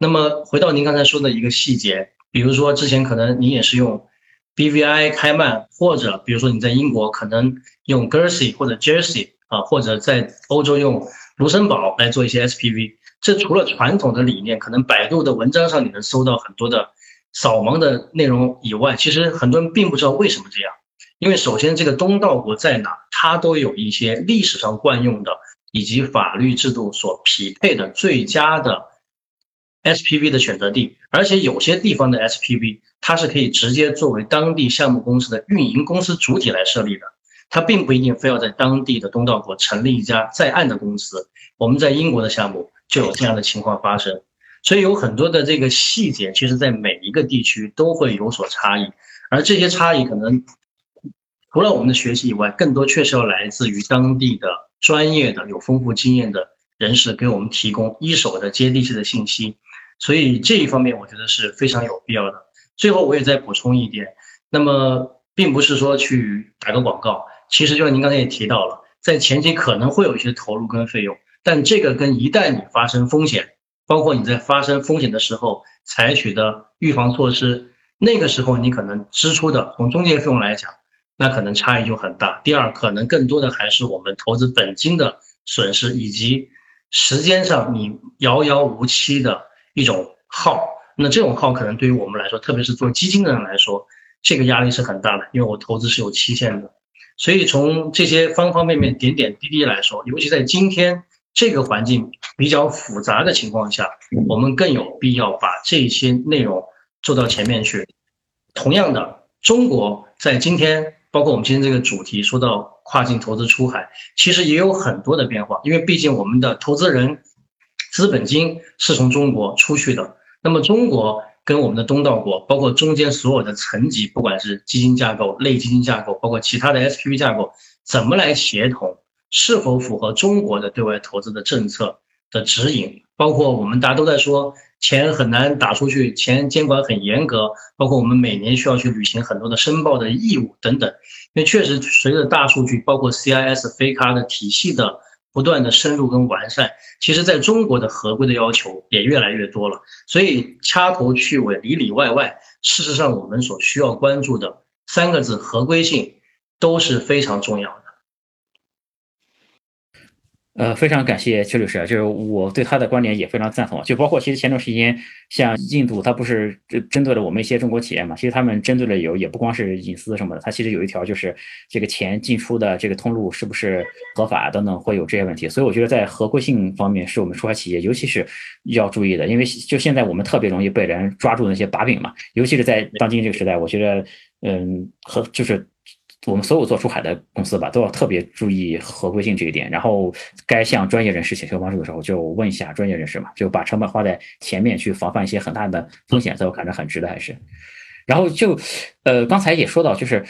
那么回到您刚才说的一个细节，比如说之前可能您也是用 BVI 开曼，或者比如说你在英国可能用 Jersey 或者 Jersey 啊，或者在欧洲用卢森堡来做一些 SPV。这除了传统的理念，可能百度的文章上你能搜到很多的。扫盲的内容以外，其实很多人并不知道为什么这样。因为首先，这个东道国在哪，它都有一些历史上惯用的以及法律制度所匹配的最佳的 SPV 的选择地，而且有些地方的 SPV 它是可以直接作为当地项目公司的运营公司主体来设立的，它并不一定非要在当地的东道国成立一家在岸的公司。我们在英国的项目就有这样的情况发生。所以有很多的这个细节，其实在每一个地区都会有所差异，而这些差异可能除了我们的学习以外，更多确实要来自于当地的专业的、有丰富经验的人士给我们提供一手的接地气的信息。所以这一方面，我觉得是非常有必要的。最后，我也再补充一点，那么并不是说去打个广告，其实就像您刚才也提到了，在前期可能会有一些投入跟费用，但这个跟一旦你发生风险。包括你在发生风险的时候采取的预防措施，那个时候你可能支出的从中介费用来讲，那可能差异就很大。第二，可能更多的还是我们投资本金的损失，以及时间上你遥遥无期的一种耗。那这种耗可能对于我们来说，特别是做基金的人来说，这个压力是很大的，因为我投资是有期限的。所以从这些方方面面、点点滴滴来说，尤其在今天。这个环境比较复杂的情况下，我们更有必要把这些内容做到前面去。同样的，中国在今天，包括我们今天这个主题说到跨境投资出海，其实也有很多的变化。因为毕竟我们的投资人资本金是从中国出去的，那么中国跟我们的东道国，包括中间所有的层级，不管是基金架构、类基金架构，包括其他的 SPV 架构，怎么来协同？是否符合中国的对外投资的政策的指引？包括我们大家都在说钱很难打出去，钱监管很严格，包括我们每年需要去履行很多的申报的义务等等。因为确实随着大数据，包括 CIS 非咖的体系的不断的深入跟完善，其实在中国的合规的要求也越来越多了。所以掐头去尾，里里外外，事实上我们所需要关注的三个字合规性都是非常重要的。呃，非常感谢邱律师啊，就是我对他的观点也非常赞同。就包括其实前段时间，像印度，它不是针对了我们一些中国企业嘛？其实他们针对的有也不光是隐私什么的，它其实有一条就是这个钱进出的这个通路是不是合法等等，会有这些问题。所以我觉得在合规性方面，是我们出海企业尤其是要注意的，因为就现在我们特别容易被人抓住那些把柄嘛，尤其是在当今这个时代，我觉得，嗯，和就是。我们所有做出海的公司吧，都要特别注意合规性这一点。然后，该向专业人士请求帮助的时候，就问一下专业人士嘛，就把成本花在前面去防范一些很大的风险，在我看着很值得，还是。然后就，呃，刚才也说到，就是。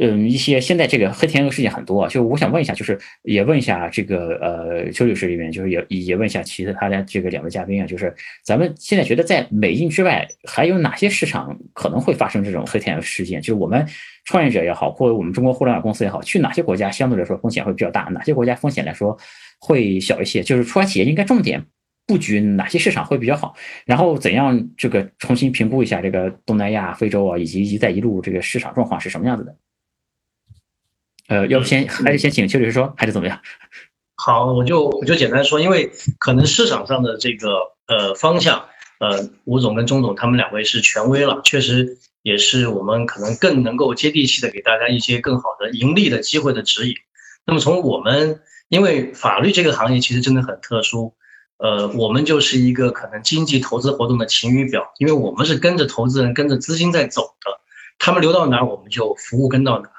嗯，一些现在这个黑天鹅事件很多，就我想问一下，就是也问一下这个呃邱律师这边，就是也也问一下其他的这个两位嘉宾啊，就是咱们现在觉得在美印之外还有哪些市场可能会发生这种黑天鹅事件？就是我们创业者也好，或者我们中国互联网公司也好，去哪些国家相对来说风险会比较大？哪些国家风险来说会小一些？就是出发企业应该重点布局哪些市场会比较好？然后怎样这个重新评估一下这个东南亚、非洲啊，以及“一带一路”这个市场状况是什么样子的？呃，要不先还是先请邱律师说，还是怎么样？好，我就我就简单说，因为可能市场上的这个呃方向，呃，吴总跟钟总他们两位是权威了，确实也是我们可能更能够接地气的给大家一些更好的盈利的机会的指引。那么从我们，因为法律这个行业其实真的很特殊，呃，我们就是一个可能经济投资活动的晴雨表，因为我们是跟着投资人、跟着资金在走的，他们流到哪，我们就服务跟到哪。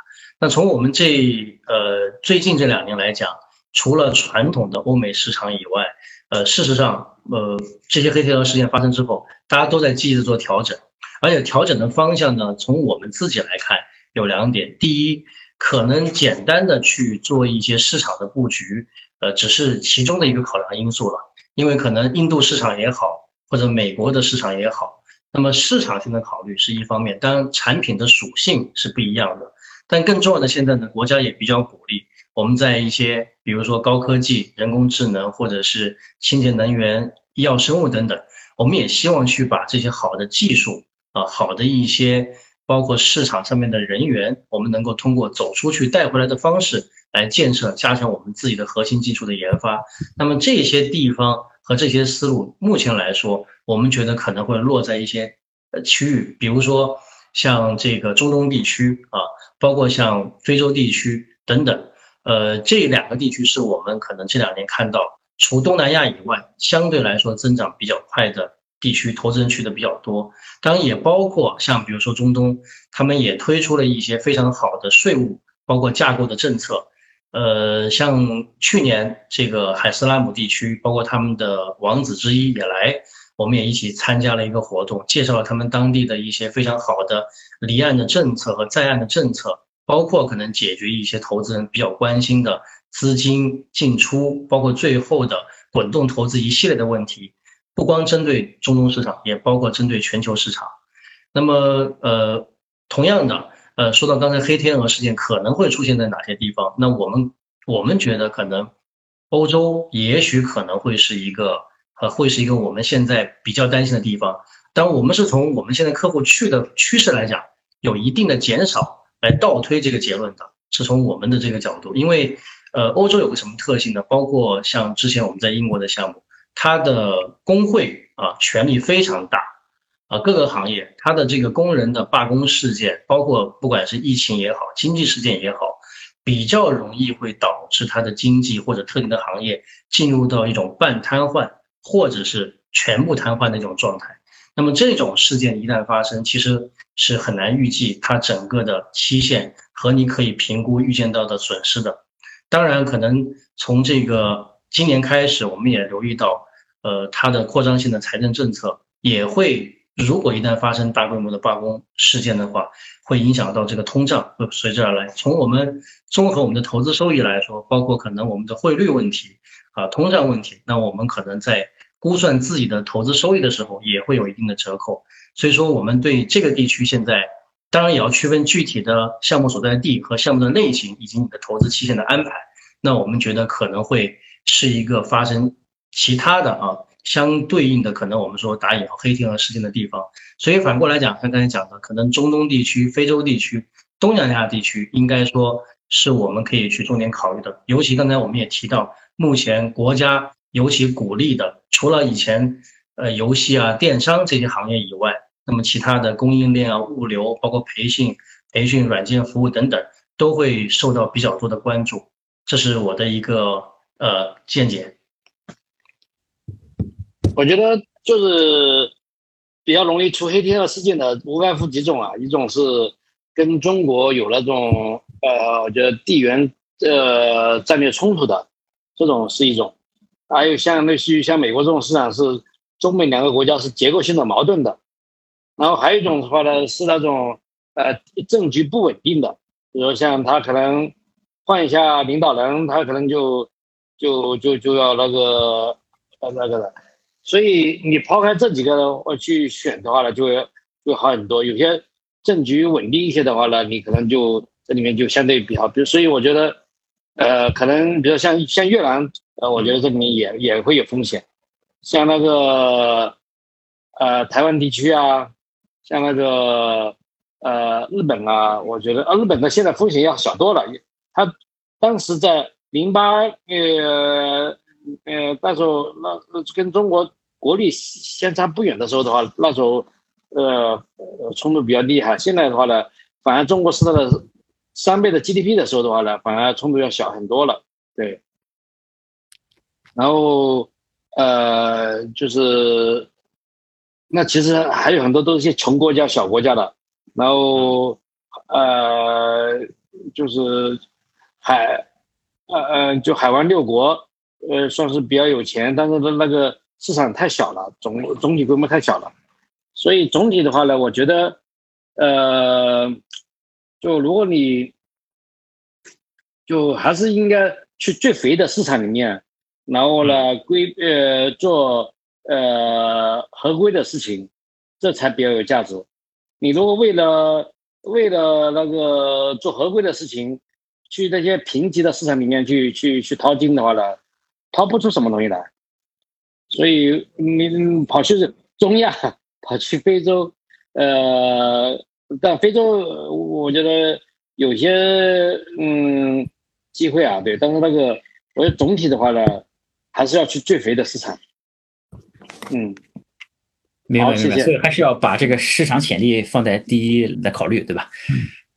那从我们这呃最近这两年来讲，除了传统的欧美市场以外，呃，事实上呃，这些黑天鹅事件发生之后，大家都在积极的做调整，而且调整的方向呢，从我们自己来看有两点：第一，可能简单的去做一些市场的布局，呃，只是其中的一个考量因素了，因为可能印度市场也好，或者美国的市场也好，那么市场性的考虑是一方面，当然产品的属性是不一样的，但更重要的现在呢，国家也比较鼓励。我们在一些，比如说高科技、人工智能，或者是清洁能源、医药生物等等，我们也希望去把这些好的技术啊，好的一些，包括市场上面的人员，我们能够通过走出去带回来的方式来建设、加强我们自己的核心技术的研发。那么这些地方和这些思路，目前来说，我们觉得可能会落在一些区域，比如说像这个中东地区啊，包括像非洲地区等等。呃，这两个地区是我们可能这两年看到，除东南亚以外，相对来说增长比较快的地区，投资人去的比较多。当然，也包括像比如说中东，他们也推出了一些非常好的税务，包括架构的政策。呃，像去年这个海斯拉姆地区，包括他们的王子之一也来，我们也一起参加了一个活动，介绍了他们当地的一些非常好的离岸的政策和在岸的政策。包括可能解决一些投资人比较关心的资金进出，包括最后的滚动投资一系列的问题，不光针对中东市场，也包括针对全球市场。那么，呃，同样的，呃，说到刚才黑天鹅事件可能会出现在哪些地方，那我们我们觉得可能欧洲也许可能会是一个，呃，会是一个我们现在比较担心的地方。当我们是从我们现在客户去的趋势来讲，有一定的减少。来倒推这个结论的是从我们的这个角度，因为呃，欧洲有个什么特性呢？包括像之前我们在英国的项目，它的工会啊权力非常大啊，各个行业它的这个工人的罢工事件，包括不管是疫情也好，经济事件也好，比较容易会导致它的经济或者特定的行业进入到一种半瘫痪或者是全部瘫痪的一种状态。那么这种事件一旦发生，其实是很难预计它整个的期限和你可以评估预见到的损失的。当然，可能从这个今年开始，我们也留意到，呃，它的扩张性的财政政策也会，如果一旦发生大规模的罢工事件的话，会影响到这个通胀会随之而来。从我们综合我们的投资收益来说，包括可能我们的汇率问题啊，通胀问题，那我们可能在。估算自己的投资收益的时候，也会有一定的折扣。所以说，我们对这个地区现在，当然也要区分具体的项目所在地和项目的类型，以及你的投资期限的安排。那我们觉得可能会是一个发生其他的啊相对应的可能，我们说打引号黑天鹅事件的地方。所以反过来讲，像刚才讲的，可能中东地区、非洲地区、东南亚地区，应该说是我们可以去重点考虑的。尤其刚才我们也提到，目前国家。尤其鼓励的，除了以前呃游戏啊、电商这些行业以外，那么其他的供应链啊、物流，包括培训、培训软件服务等等，都会受到比较多的关注。这是我的一个呃见解。我觉得就是比较容易出黑天鹅事件的，无外乎几种啊，一种是跟中国有那种呃，我觉得地缘呃战略冲突的，这种是一种。还有像类似于像美国这种市场是中美两个国家是结构性的矛盾的，然后还有一种的话呢是那种呃政局不稳定的，比如像他可能换一下领导人，他可能就就就就要那个呃那个了，所以你抛开这几个我去选的话呢，就会就好很多。有些政局稳定一些的话呢，你可能就这里面就相对比较，比如所以我觉得呃可能比如像像越南。呃，我觉得这里面也也会有风险，像那个呃台湾地区啊，像那个呃日本啊，我觉得呃日本的现在风险要小多了。他当时在零八呃呃那时候那跟中国国力相差不远的时候的话，那时候呃冲突比较厉害。现在的话呢，反而中国是它的三倍的 GDP 的时候的话呢，反而冲突要小很多了。对。然后，呃，就是，那其实还有很多都是些穷国家、小国家的。然后，呃，就是海，呃呃，就海湾六国，呃，算是比较有钱，但是的那个市场太小了，总总体规模太小了，所以总体的话呢，我觉得，呃，就如果你，就还是应该去最肥的市场里面，然后呢规呃做呃合规的事情，这才比较有价值。你如果为了为了那个做合规的事情，去那些贫瘠的市场里面去去去淘金的话呢，淘不出什么东西来。所以你跑去中亚，跑去非洲，呃，但非洲我觉得有些嗯机会啊，对，但是那个我觉得总体的话呢，还是要去最肥的市场。嗯，明白明白，谢谢所以还是要把这个市场潜力放在第一来考虑，对吧？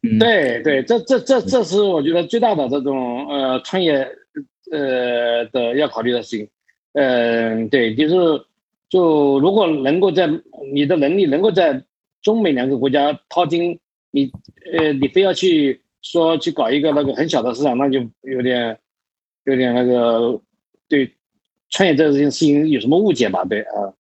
嗯，对对，这这这这是我觉得最大的这种呃创业呃的要考虑的事情。嗯，对，就是就如果能够在你的能力能够在中美两个国家掏金，你呃你非要去说去搞一个那个很小的市场，那就有点有点那个对创业这件事情有什么误解吧？对啊。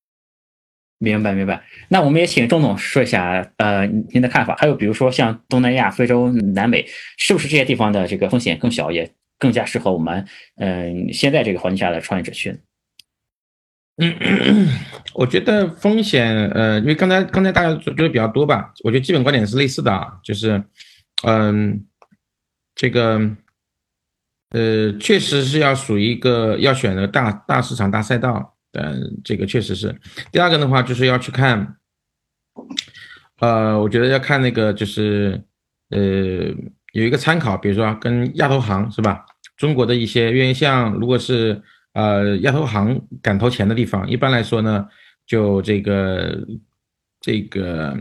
明白明白。那我们也请钟总说一下，呃，您的看法。还有比如说像东南亚、非洲、南美，是不是这些地方的这个风险更小，也更加适合我们嗯、现在这个环境下的创业者去呢？嗯，我觉得风险，呃，因为刚才刚才大家说的比较多吧，我觉得基本观点是类似的啊，就是，嗯，这个，呃，确实是要属于一个要选的大大市场、大赛道，嗯，这个确实是。第二个的话，就是要去看，呃，我觉得要看那个就是，呃，有一个参考，比如说跟亚投行是吧？中国的一些，因为像如果是呃亚投行敢投钱的地方，一般来说呢，就这个这个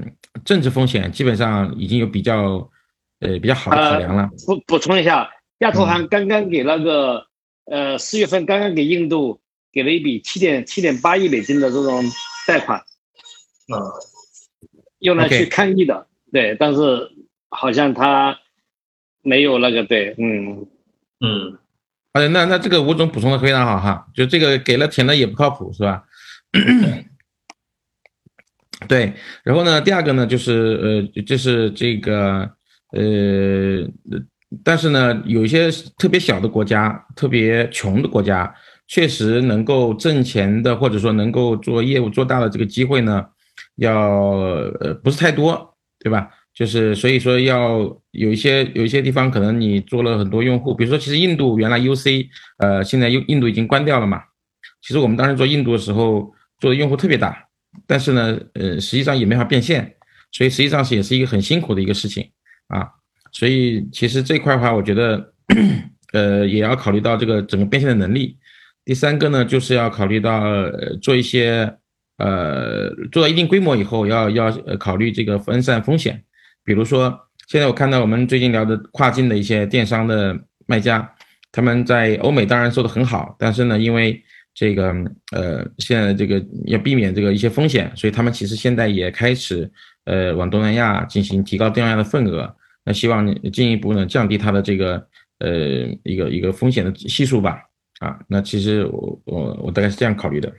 政治风险基本上已经有比较呃比较好的考量了。补补充一下，亚投行刚刚给那个呃四月份刚刚给印度给了一笔七点七点八亿美金的这种贷款，啊，用来去抗疫的。对，但是好像他没有那个对，嗯，嗯，哎，那那这个吴总补充的非常好哈，就这个给了钱的也不靠谱是吧？对，然后呢，第二个呢就是呃，就是这个呃，但是呢，有一些特别小的国家、特别穷的国家，确实能够挣钱的，或者说能够做业务做大的这个机会呢，要呃不是太多，对吧？就是所以说要有一些有一些地方可能你做了很多用户，比如说其实印度原来 UC 呃现在印印度已经关掉了嘛，其实我们当时做印度的时候做的用户特别大，但是呢呃实际上也没法变现，所以实际上是也是一个很辛苦的一个事情啊，所以其实这块的话，我觉得呃也要考虑到这个整个变现的能力。第三个呢，就是要考虑到呃做一些呃做到一定规模以后，要要考虑这个分散风险。比如说，现在我看到我们最近聊的跨境的一些电商的卖家，他们在欧美当然做的很好，但是呢，因为这个呃现在这个要避免这个一些风险，所以他们其实现在也开始呃往东南亚进行提高东南亚的份额，那希望进一步呢降低它的这个呃一个一个风险的系数吧。啊，那其实我我我大概是这样考虑的。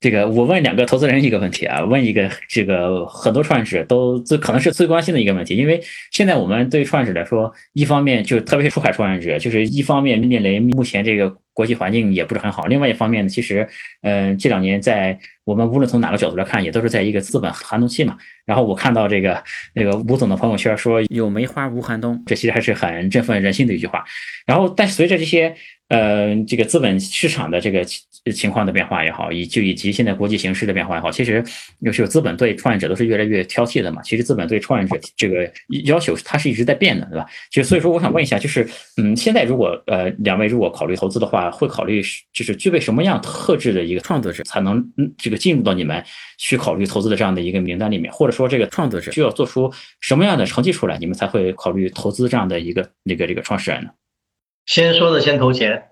这个我问两个投资人一个问题啊，问一个这个很多创业者都最可能是最关心的一个问题，因为现在我们对创始来说，一方面就特别是出海创始者，就是一方面面临目前这个国际环境也不是很好，另外一方面呢，其实嗯、呃这两年在我们无论从哪个角度来看，也都是在一个资本寒冬期嘛。然后我看到这个那个吴总的朋友圈说有梅花无寒冬，这其实还是很振奋人心的一句话。然后但随着这些呃这个资本市场的这个情情况的变化也好，以就以及现在国际形势的变化也好，其实有时候资本对创业者都是越来越挑剔的嘛。其实资本对创业者这个要求它是一直在变的，对吧？就所以说我想问一下，就是嗯，现在如果呃两位如果考虑投资的话，会考虑是就是具备什么样特质的一个创作者才能嗯这个进入到你们去考虑投资的这样的一个名单里面，或者说这个创作者需要做出什么样的成绩出来，你们才会考虑投资这样的一个那个这个创始人呢？先说的先投钱，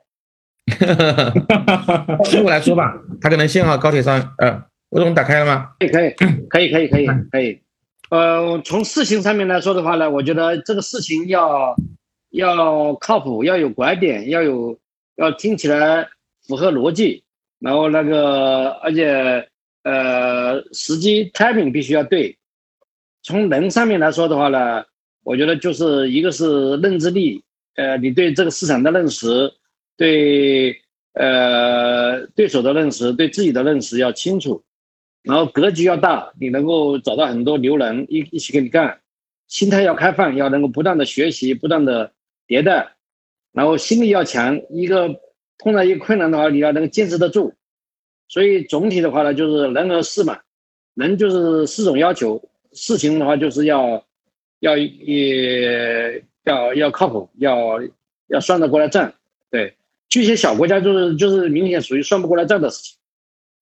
对我来说吧，他可能信号高铁上，呃，吴总打开了吗？可以可以可以可以可以可以。呃，从事情上面来说的话呢，我觉得这个事情要要靠谱，要有拐点，要有要听起来符合逻辑。然后那个而且呃时机 timing 必须要对。从人上面来说的话呢，我觉得就是一个是认知力，呃，你对这个市场的认识，对呃对手的认识，对自己的认识要清楚，然后格局要大，你能够找到很多牛人一一起跟你干，心态要开放，要能够不断的学习，不断的迭代，然后心理要强，一个碰到一个困难的话，你要能够坚持得住，所以总体的话呢，就是人和事嘛，人就是四种要求。事情的话，就是要要也要要靠谱，要要算得过来账。对，这些小国家就是就是明显属于算不过来账的事情，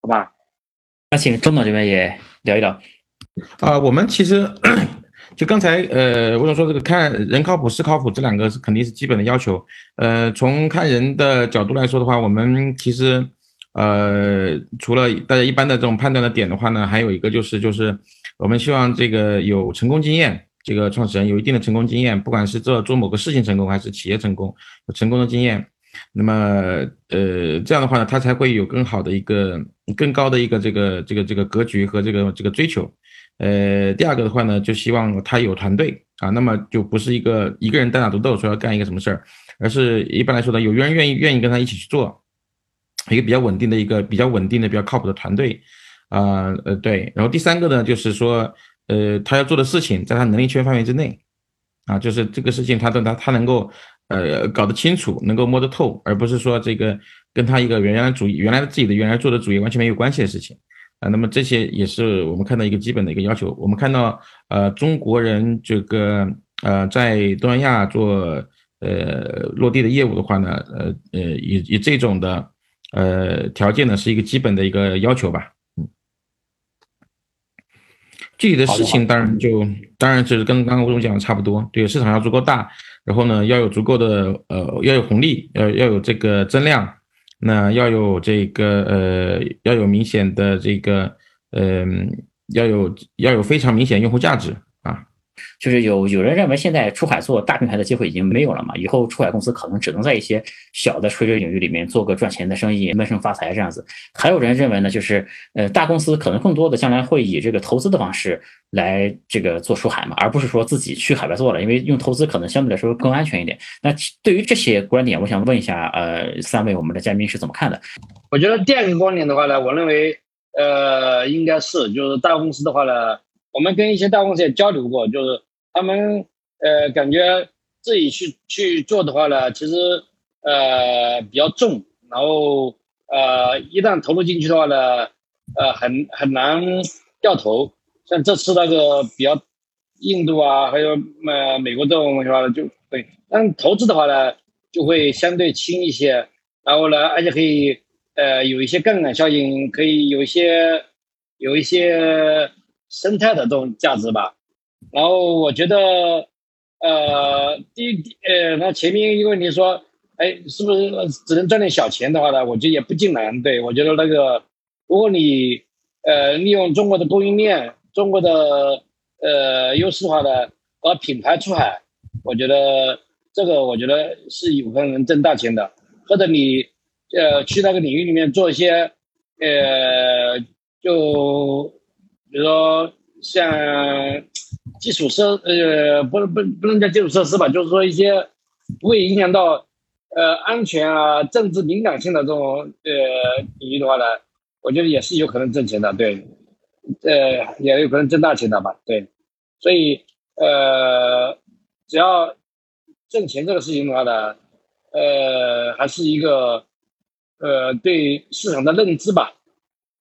好吧？那请钟总这边也聊一聊。啊，我们其实就刚才呃，我想说这个看人靠谱、事靠谱这两个是肯定是基本的要求。呃，从看人的角度来说的话，我们其实呃，除了大家一般的这种判断的点的话呢，还有一个就是就是。我们希望这个有成功经验，这个创始人有一定的成功经验，不管是做做某个事情成功，还是企业成功，有成功的经验。那么，呃，这样的话呢，他才会有更好的一个、更高的一个这个、这个、这个格局和这个这个追求。呃，第二个的话呢，就希望他有团队啊，那么就不是一个一个人单打独斗说要干一个什么事儿，而是一般来说呢，有人愿意愿意跟他一起去做，一个比较稳定的一个比较稳定的、比较靠谱的团队。啊呃对，然后第三个呢，就是说，呃，他要做的事情在他能力圈范围之内，啊，就是这个事情他的他他能够呃搞得清楚，能够摸得透，而不是说这个跟他一个原来主义原来自己的原来做的主业完全没有关系的事情，啊，那么这些也是我们看到一个基本的一个要求。我们看到呃中国人这个呃在东南亚做呃落地的业务的话呢，呃呃以以这种的呃条件呢是一个基本的一个要求吧。具体的事情当然就当然就是跟刚刚吴总讲的差不多，对，市场要足够大，然后呢要有足够的呃要有红利，要要有这个增量，那要有这个呃要有明显的这个嗯要有要有非常明显用户价值。就是有有人认为现在出海做大平台的机会已经没有了嘛？以后出海公司可能只能在一些小的垂直领域里面做个赚钱的生意，闷声发财这样子。还有人认为呢，就是呃大公司可能更多的将来会以这个投资的方式来这个做出海嘛，而不是说自己去海外做了，因为用投资可能相对来说更安全一点。那对于这些观点，我想问一下呃三位我们的嘉宾是怎么看的？我觉得第二个观点的话呢，我认为呃应该是就是大公司的话呢。我们跟一些大公司也交流过，就是他们呃感觉自己去去做的话呢，其实呃比较重，然后呃一旦投入进去的话呢，呃很很难掉头。像这次那个比较印度啊，还有呃美国这种的话就对，但投资的话呢就会相对轻一些，然后呢而且可以呃有一些杠杆效应，可以有一些有一些。生态的这种价值吧，然后我觉得，呃，第一，呃，那前面一个问题说，哎，是不是只能赚点小钱的话呢？我觉得也不尽然。对我觉得那个，如果你，呃，利用中国的供应链、中国的，呃，优势的话呢，把品牌出海，我觉得这个我觉得是有可能挣大钱的。或者你，呃，去那个领域里面做一些，呃，就。比如说像基础设呃不不不能叫基础设施吧，就是说一些不会影响到呃安全啊、政治敏感性的这种呃领域的话呢，我觉得也是有可能挣钱的，对，呃也有可能挣大钱的吧，对，所以呃只要挣钱这个事情的话呢，呃还是一个呃对市场的认知吧，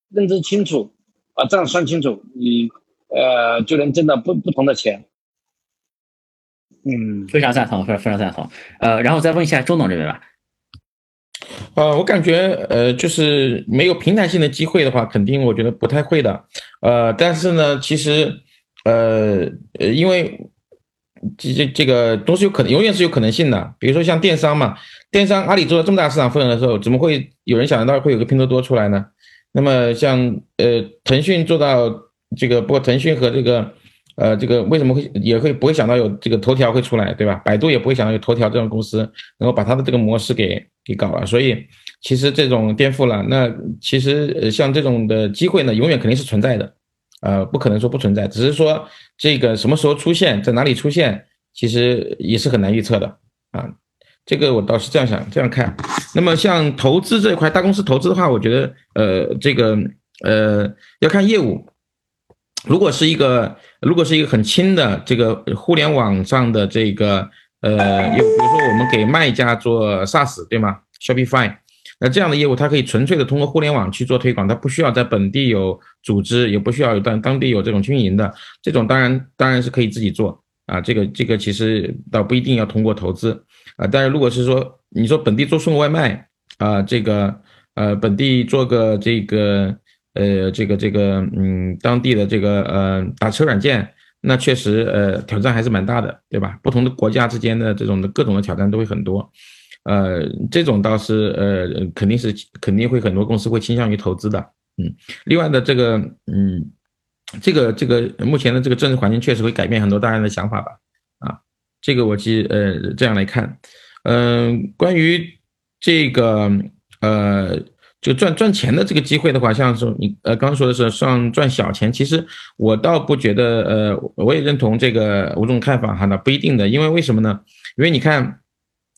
认知清楚。把账算清楚，你呃就能挣到不不同的钱。嗯，非常赞同，非常非常赞同。呃，然后再问一下周总这边吧。呃，我感觉呃就是没有平台性的机会的话，肯定我觉得不太会的。呃，但是呢，其实呃呃，因为这这这个都是有可能永远是有可能性的。比如说像电商嘛，电商阿里做了这么大市场份额的时候，怎么会有人想得到会有个拼多多出来呢？那么像呃腾讯做到这个，不过腾讯和这个呃，这个为什么会也会不会想到有这个头条会出来，对吧？百度也不会想到有头条这种公司，能够把它的这个模式给给搞了。所以其实这种颠覆了，那其实呃像这种的机会呢，永远肯定是存在的，呃，不可能说不存在，只是说这个什么时候出现，在哪里出现，其实也是很难预测的啊。这个我倒是这样想，这样看。那么像投资这一块，大公司投资的话，我觉得呃，这个呃要看业务。如果是一个，如果是一个很轻的这个互联网上的这个，呃，有比如说我们给卖家做 SaaS，对吗？Shopify，那这样的业务它可以纯粹的通过互联网去做推广，它不需要在本地有组织，也不需要有当当地有这种经营的，这种当然当然是可以自己做啊。这个这个其实倒不一定要通过投资啊。但是如果是说你说本地做送外卖啊，这个呃本地做个这个。呃，这个这个，嗯，当地的这个呃打车软件，那确实呃挑战还是蛮大的，对吧？不同的国家之间的这种的各种的挑战都会很多，呃，这种倒是呃肯定是肯定会很多公司会倾向于投资的，嗯。另外的这个，嗯，这个这个目前的这个政治环境确实会改变很多大家的想法吧，这个我记呃这样来看，嗯，关于这个呃。就赚赚钱的这个机会的话，像是你呃刚刚说的是算赚小钱，其实我倒不觉得，呃，我也认同这个吴总看法哈，那不一定的，因为为什么呢？因为你看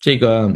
这个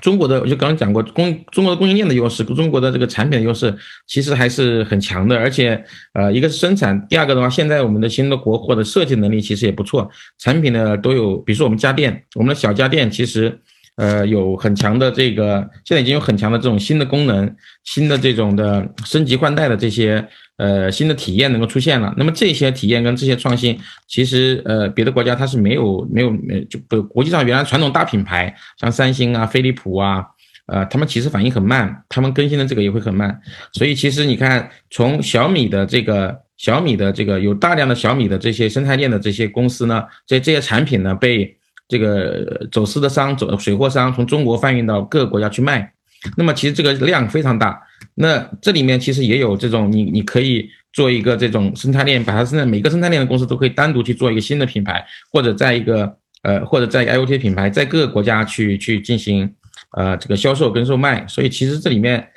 中国的，我就刚刚讲过，供中国的供应链的优势，中国的这个产品的优势其实还是很强的，而且呃一个是生产，第二个的话，现在我们的新的国货的设计能力其实也不错，产品呢都有，比如说我们家电，我们的小家电其实。呃，有很强的这个，现在已经有很强的这种新的功能，新的这种的升级换代的这些呃新的体验能够出现了。那么这些体验跟这些创新，其实呃别的国家它是没有没有没就不国际上原来传统大品牌像三星啊、飞利浦啊，呃他们其实反应很慢，他们更新的这个也会很慢。所以其实你看，从小米的这个小米的这个有大量的小米的这些生态链的这些公司呢，这这些产品呢被。这个走私的商走水货商从中国贩运到各个国家去卖，那么其实这个量非常大。那这里面其实也有这种你你可以做一个这种生态链，把它现在每个生态链的公司都可以单独去做一个新的品牌，或者在一个呃或者在 IOT 品牌在各个国家去去进行呃这个销售跟售卖。所以其实这里面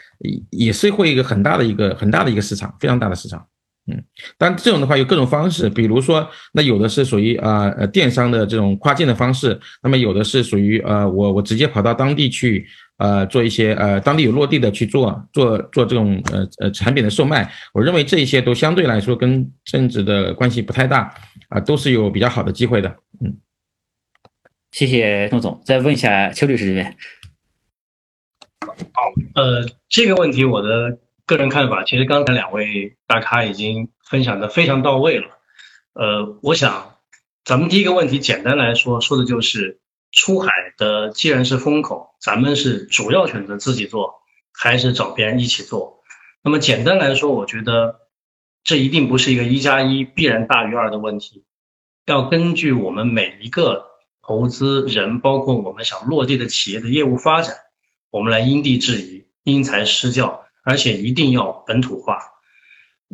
也是会一个很大的一个很大的一个市场，非常大的市场。嗯，但这种的话有各种方式，比如说，那有的是属于啊呃电商的这种跨境的方式，那么有的是属于呃我我直接跑到当地去呃做一些呃当地有落地的去做做做这种呃呃产品的售卖。我认为这一些都相对来说跟政治的关系不太大啊，都是有比较好的机会的。嗯，谢谢宋总，再问一下邱律师这边。好，呃，这个问题我的。个人看法，其实刚才两位大咖已经分享的非常到位了。呃，我想咱们第一个问题简单来说，说的就是出海的既然是风口，咱们是主要选择自己做，还是找别人一起做？那么简单来说，我觉得这一定不是一个一加一必然大于二的问题，要根据我们每一个投资人，包括我们想落地的企业的业务发展，我们来因地制宜，因材施教。而且一定要本土化，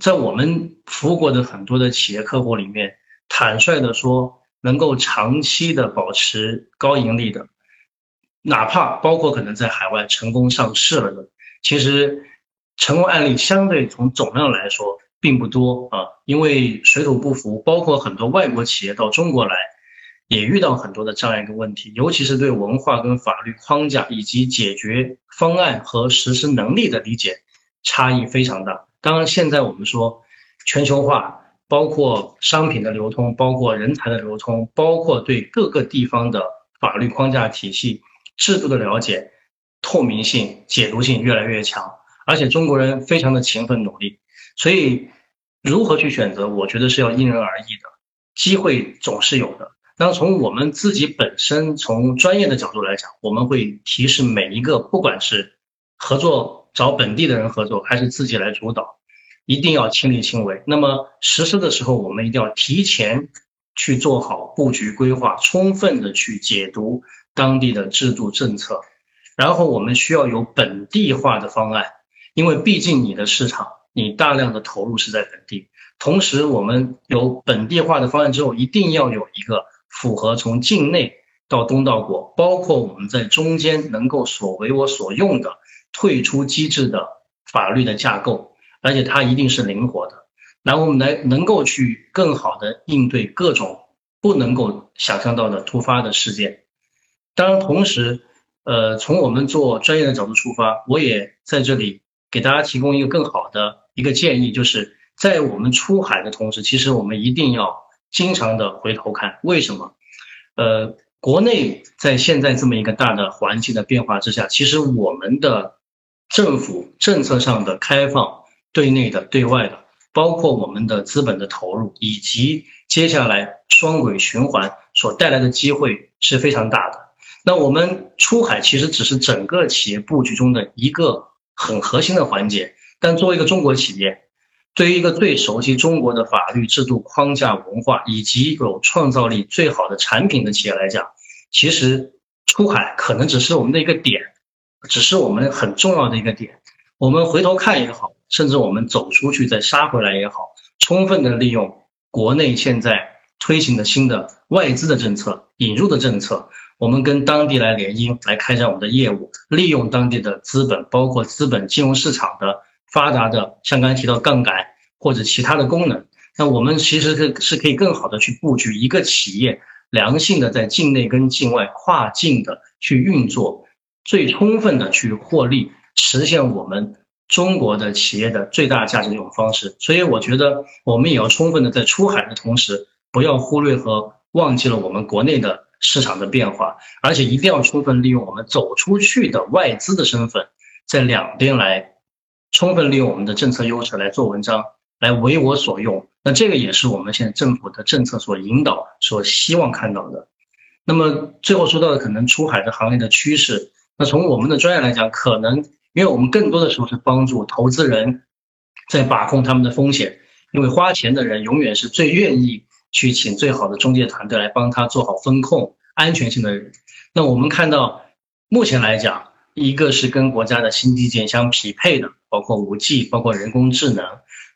在我们服务过的很多的企业客户里面，坦率的说，能够长期的保持高盈利的，哪怕包括可能在海外成功上市了的，其实成功案例相对从总量来说并不多啊，因为水土不服，包括很多外国企业到中国来。也遇到很多的这样一个问题，尤其是对文化跟法律框架以及解决方案和实施能力的理解差异非常大。当然，现在我们说全球化，包括商品的流通，包括人才的流通，包括对各个地方的法律框架体系、制度的了解、透明性、解读性越来越强，而且中国人非常的勤奋努力。所以，如何去选择，我觉得是要因人而异的，机会总是有的。那从我们自己本身，从专业的角度来讲，我们会提示每一个，不管是合作找本地的人合作，还是自己来主导，一定要亲力亲为。那么实施的时候，我们一定要提前去做好布局规划，充分的去解读当地的制度政策，然后我们需要有本地化的方案，因为毕竟你的市场，你大量的投入是在本地。同时，我们有本地化的方案之后，一定要有一个符合从境内到东道国，包括我们在中间能够所为我所用的退出机制的法律的架构，而且它一定是灵活的，然后我们来能够去更好的应对各种不能够想象到的突发的事件。当然，同时，呃，从我们做专业的角度出发，我也在这里给大家提供一个更好的一个建议，就是。在我们出海的同时，其实我们一定要经常的回头看，为什么？呃，国内在现在这么一个大的环境的变化之下，其实我们的政府政策上的开放，对内的、对外的，包括我们的资本的投入，以及接下来双轨循环所带来的机会是非常大的。那我们出海其实只是整个企业布局中的一个很核心的环节，但作为一个中国企业。对于一个最熟悉中国的法律制度框架、文化以及有创造力、最好的产品的企业来讲，其实出海可能只是我们的一个点，只是我们很重要的一个点。我们回头看也好，甚至我们走出去再杀回来也好，充分的利用国内现在推行的新的外资的政策、引入的政策，我们跟当地来联姻，来开展我们的业务，利用当地的资本，包括资本金融市场的。发达的，像刚才提到杠杆或者其他的功能，那我们其实是是可以更好的去布局一个企业良性的在境内跟境外跨境的去运作，最充分的去获利，实现我们中国的企业的最大价值的一种方式。所以我觉得我们也要充分的在出海的同时，不要忽略和忘记了我们国内的市场的变化，而且一定要充分利用我们走出去的外资的身份，在两边来。充分利用我们的政策优势来做文章，来为我所用。那这个也是我们现在政府的政策所引导、所希望看到的。那么最后说到的可能出海的行业的趋势，那从我们的专业来讲，可能因为我们更多的时候是帮助投资人，在把控他们的风险。因为花钱的人永远是最愿意去请最好的中介团队来帮他做好风控、安全性的人。那我们看到目前来讲。一个是跟国家的新基建相匹配的，包括五 G，包括人工智能，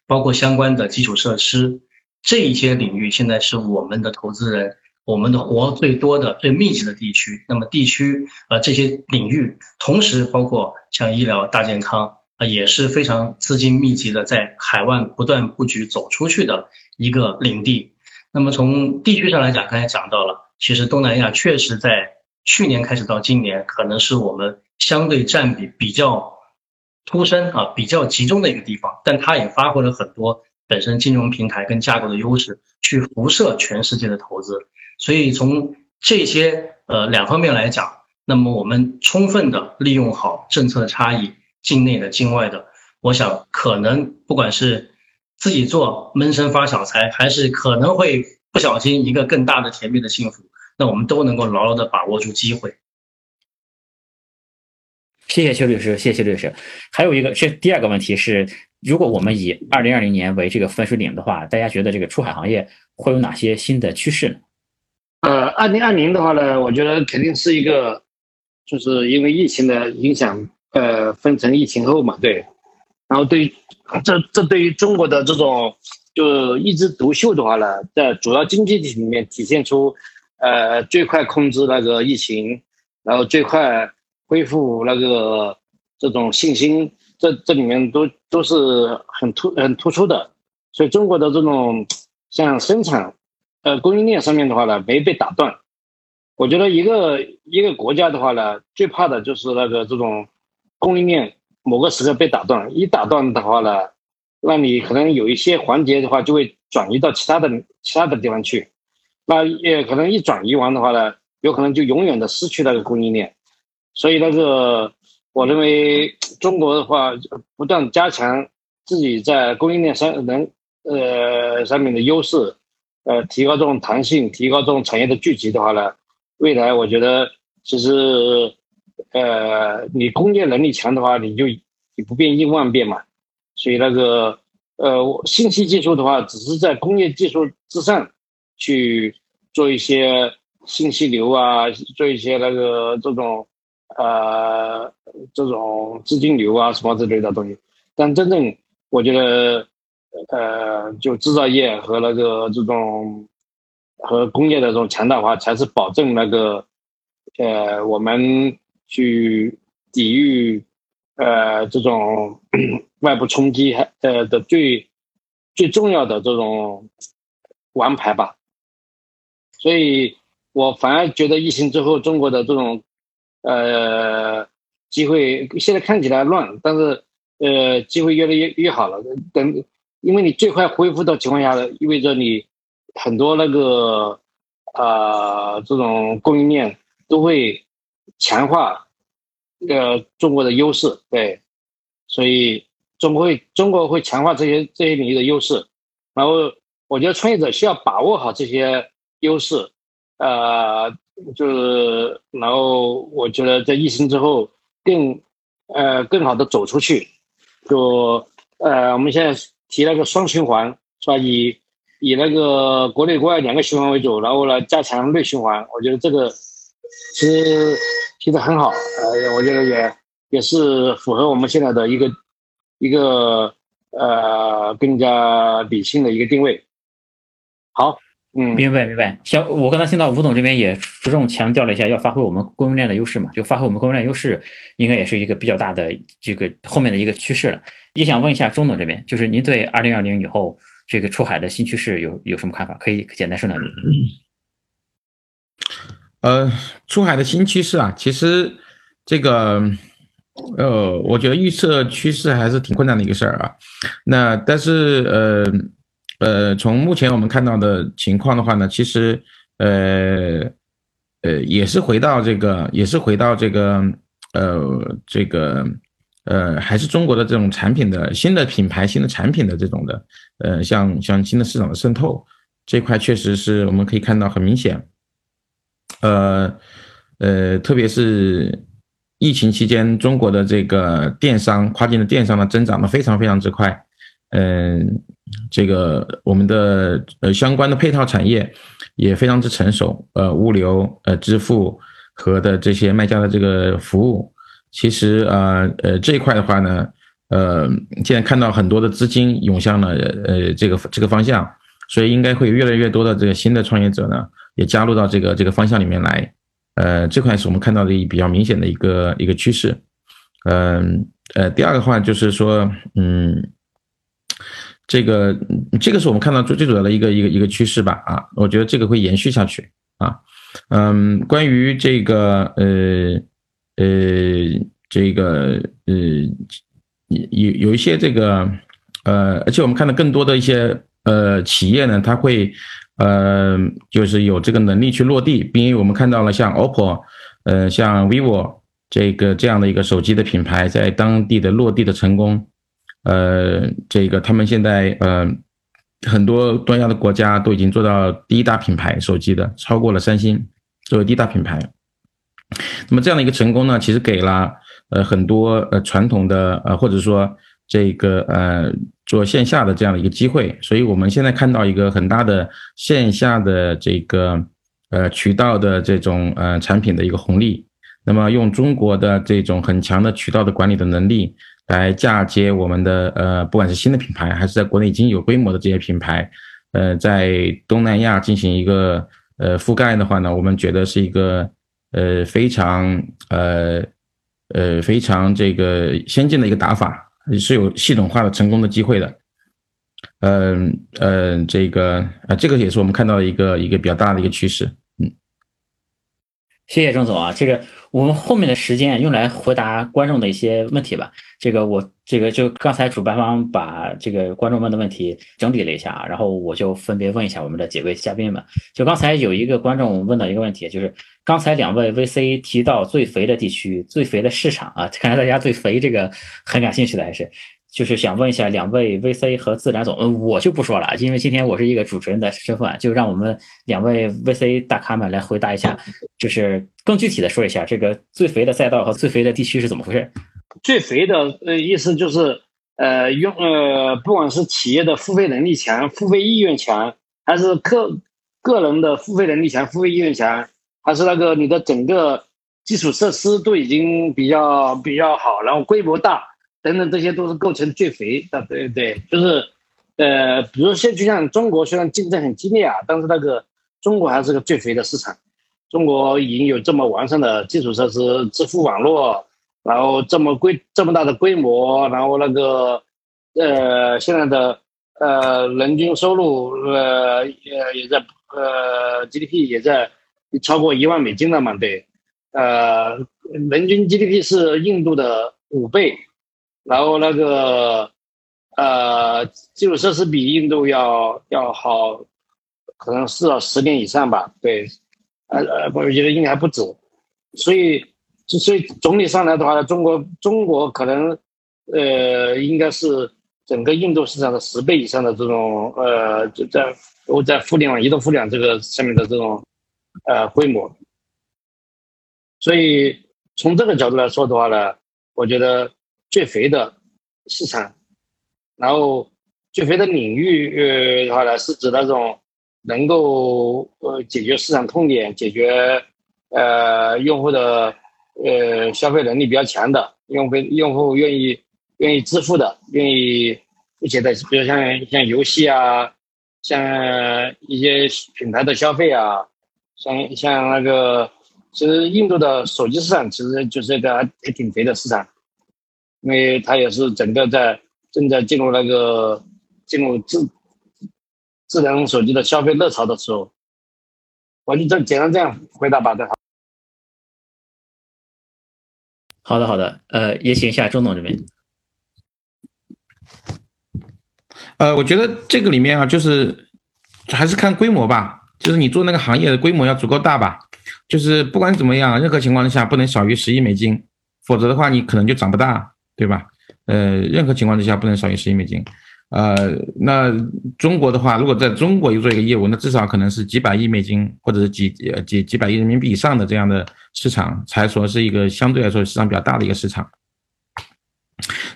包括相关的基础设施，这一些领域现在是我们的投资人，我们的活最多的、最密集的地区。那么地区呃这些领域，同时包括像医疗、大健康啊，也是非常资金密集的，在海外不断布局走出去的一个领地。那么从地区上来讲，刚才讲到了，其实东南亚确实在去年开始到今年，可能是我们。相对占比比较突深啊，比较集中的一个地方，但它也发挥了很多本身金融平台跟架构的优势，去辐射全世界的投资。所以从这些呃两方面来讲，那么我们充分的利用好政策的差异，境内的、境外的，我想可能不管是自己做闷声发小财，还是可能会不小心一个更大的甜蜜的幸福，那我们都能够牢牢的把握住机会。谢谢邱律师，谢谢邱律师。还有一个是第二个问题是，如果我们以二零二零年为这个分水岭的话，大家觉得这个出海行业会有哪些新的趋势呢？呃，二零二零的话呢，我觉得肯定是一个，就是因为疫情的影响，呃，分成疫情后嘛，对。然后对于这这对于中国的这种就一枝独秀的话呢，在主要经济体里面体现出，呃，最快控制那个疫情，然后最快。恢复那个这种信心，这这里面都都是很突很突出的，所以中国的这种像生产，呃供应链上面的话呢没被打断。我觉得一个一个国家的话呢，最怕的就是那个这种供应链某个时刻被打断，一打断的话呢，那你可能有一些环节的话就会转移到其他的其他的地方去，那也可能一转移完的话呢，有可能就永远的失去那个供应链。所以那个，我认为中国的话，不断加强自己在供应链上能呃上面的优势，呃，提高这种弹性，提高这种产业的聚集的话呢，未来我觉得其实，呃，你工业能力强的话，你就你不变应万变嘛。所以那个呃，信息技术的话，只是在工业技术之上去做一些信息流啊，做一些那个这种。呃，这种资金流啊，什么之类的东西，但真正我觉得，呃，就制造业和那个这种和工业的这种强大化，才是保证那个呃我们去抵御呃这种 外部冲击呃的最最重要的这种王牌吧。所以我反而觉得疫情之后中国的这种呃机会现在看起来乱，但是呃机会越来越越好了。等。因为你最快恢复的情况下呢，意味着你很多那个啊这种供应链都会强化呃中国的优势，对，所以中国会中国会强化这些这些领域的优势，然后我觉得创业者需要把握好这些优势，呃，就是然后我觉得在疫情之后更呃更好的走出去，就呃我们现在。提那个双循环是吧？以以那个国内国外两个循环为主，然后呢加强内循环。我觉得这个其实提的很好，呃，我觉得也也是符合我们现在的一个一个呃更加理性的一个定位。好，嗯，明白明白。像我刚才听到吴总这边也着重强调了一下，要发挥我们供应链的优势嘛，就发挥我们供应链优势，应该也是一个比较大的这个后面的一个趋势了。也想问一下钟总这边，就是您对二零二零以后这个出海的新趋势有有什么看法？可以简单说两句。呃，出海的新趋势啊，其实这个呃，我觉得预测趋势还是挺困难的一个事儿啊。那但是呃呃，从目前我们看到的情况的话呢，其实呃呃也是回到这个，也是回到这个呃这个。呃，还是中国的这种产品的新的品牌、新的产品的这种的，呃，像像新的市场的渗透这块，确实是我们可以看到很明显。呃呃，特别是疫情期间，中国的这个电商、跨境的电商呢，增长的非常非常之快。嗯，这个我们的呃相关的配套产业也非常之成熟。呃，物流、呃支付和的这些卖家的这个服务。其实啊，呃，这一块的话呢，呃，现在看到很多的资金涌向了呃这个这个方向，所以应该会越来越多的这个新的创业者呢，也加入到这个这个方向里面来，呃，这块是我们看到的一比较明显的一个一个趋势，嗯呃，第二个话就是说，嗯，这个这个是我们看到最最主要的一个一个一个趋势吧，啊，我觉得这个会延续下去啊，嗯，关于这个呃。呃，这个呃，有有一些这个呃，而且我们看到更多的一些呃企业呢，它会呃，就是有这个能力去落地，因为我们看到了像 OPPO，呃，像 vivo 这个这样的一个手机的品牌在当地的落地的成功，呃，这个他们现在呃很多东亚的国家都已经做到第一大品牌手机的，超过了三星作为第一大品牌。那么这样的一个成功呢，其实给了呃很多呃传统的呃或者说这个呃做线下的这样的一个机会，所以我们现在看到一个很大的线下的这个呃渠道的这种呃产品的一个红利。那么用中国的这种很强的渠道的管理的能力来嫁接我们的呃不管是新的品牌还是在国内已经有规模的这些品牌，呃在东南亚进行一个呃覆盖的话呢，我们觉得是一个。呃，非常呃呃非常这个先进的一个打法，是有系统化的成功的机会的。嗯嗯，这个啊，这个也是我们看到的一个一个比较大的一个趋势。嗯，谢谢郑总啊，这个我们后面的时间用来回答观众的一些问题吧。这个我这个就刚才主办方把这个观众问的问题整理了一下啊，然后我就分别问一下我们的几位嘉宾们。就刚才有一个观众问到一个问题，就是刚才两位 VC 提到最肥的地区、最肥的市场啊，看来大家对肥这个很感兴趣的，还是就是想问一下两位 VC 和自然总，嗯，我就不说了，因为今天我是一个主持人的身份，就让我们两位 VC 大咖们来回答一下，就是更具体的说一下这个最肥的赛道和最肥的地区是怎么回事。最肥的呃意思就是，呃用呃不管是企业的付费能力强、付费意愿强，还是个个人的付费能力强、付费意愿强，还是那个你的整个基础设施都已经比较比较好，然后规模大等等，这些都是构成最肥的。对对，就是呃，比如现就像中国虽然竞争很激烈啊，但是那个中国还是个最肥的市场。中国已经有这么完善的基础设施、支付网络，然后这么规这么大的规模，然后那个呃现在的呃人均收入呃呃也在呃 GDP 也在超过一万美金了嘛？对，呃，人均 GDP 是印度的五倍，然后那个呃基础设施比印度要要好，可能是要十年以上吧？对。呃呃，我觉得应该还不止，所以，所以总体上来的话呢，中国中国可能，呃，应该是整个印度市场的十倍以上的这种呃，就在我在互联网、移动互联网这个上面的这种呃规模，所以从这个角度来说的话呢，我觉得最肥的市场，然后最肥的领域呃的话呢，是指那种。能够呃解决市场痛点，解决呃用户的呃消费能力比较强的用户，用户愿意愿意支付的，愿意付钱的，比如像像游戏啊，像一些品牌的消费啊，像像那个，其实印度的手机市场其实就是一个还挺肥的市场，因为它也是整个在正在进入那个进入智。智能手机的消费热潮的时候，我就这简单这样回答吧，好。好的，好的，呃，也请一下钟总这边。呃，我觉得这个里面啊，就是还是看规模吧，就是你做那个行业的规模要足够大吧，就是不管怎么样，任何情况下不能少于十亿美金，否则的话你可能就长不大，对吧？呃，任何情况之下不能少于十亿美金。呃，那中国的话，如果在中国又做一个业务，那至少可能是几百亿美金，或者是几呃几几百亿人民币以上的这样的市场，才说是一个相对来说市场比较大的一个市场。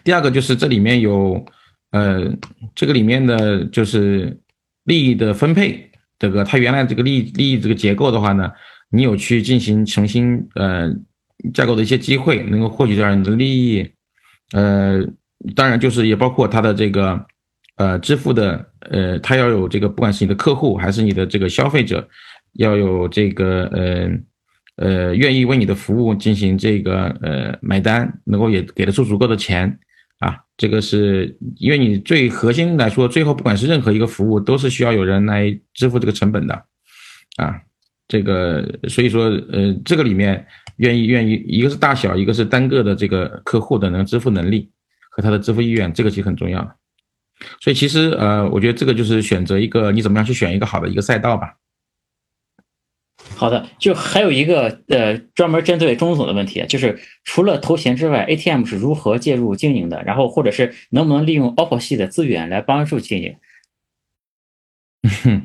第二个就是这里面有，呃，这个里面的就是利益的分配，这个它原来这个利利益这个结构的话呢，你有去进行重新呃架构的一些机会，能够获取这样的利益，呃，当然就是也包括它的这个。呃，支付的，呃，他要有这个，不管是你的客户还是你的这个消费者，要有这个，呃，呃，愿意为你的服务进行这个，呃，买单，能够也给得出足够的钱，啊，这个是因为你最核心来说，最后不管是任何一个服务，都是需要有人来支付这个成本的，啊，这个所以说，呃，这个里面愿意愿意，一个是大小，一个是单个的这个客户的能支付能力和他的支付意愿，这个其实很重要。所以其实呃，我觉得这个就是选择一个你怎么样去选一个好的一个赛道吧。好的，就还有一个呃，专门针对钟总的问题，就是除了投钱之外，ATM 是如何介入经营的？然后或者是能不能利用 OPPO 系的资源来帮助经营？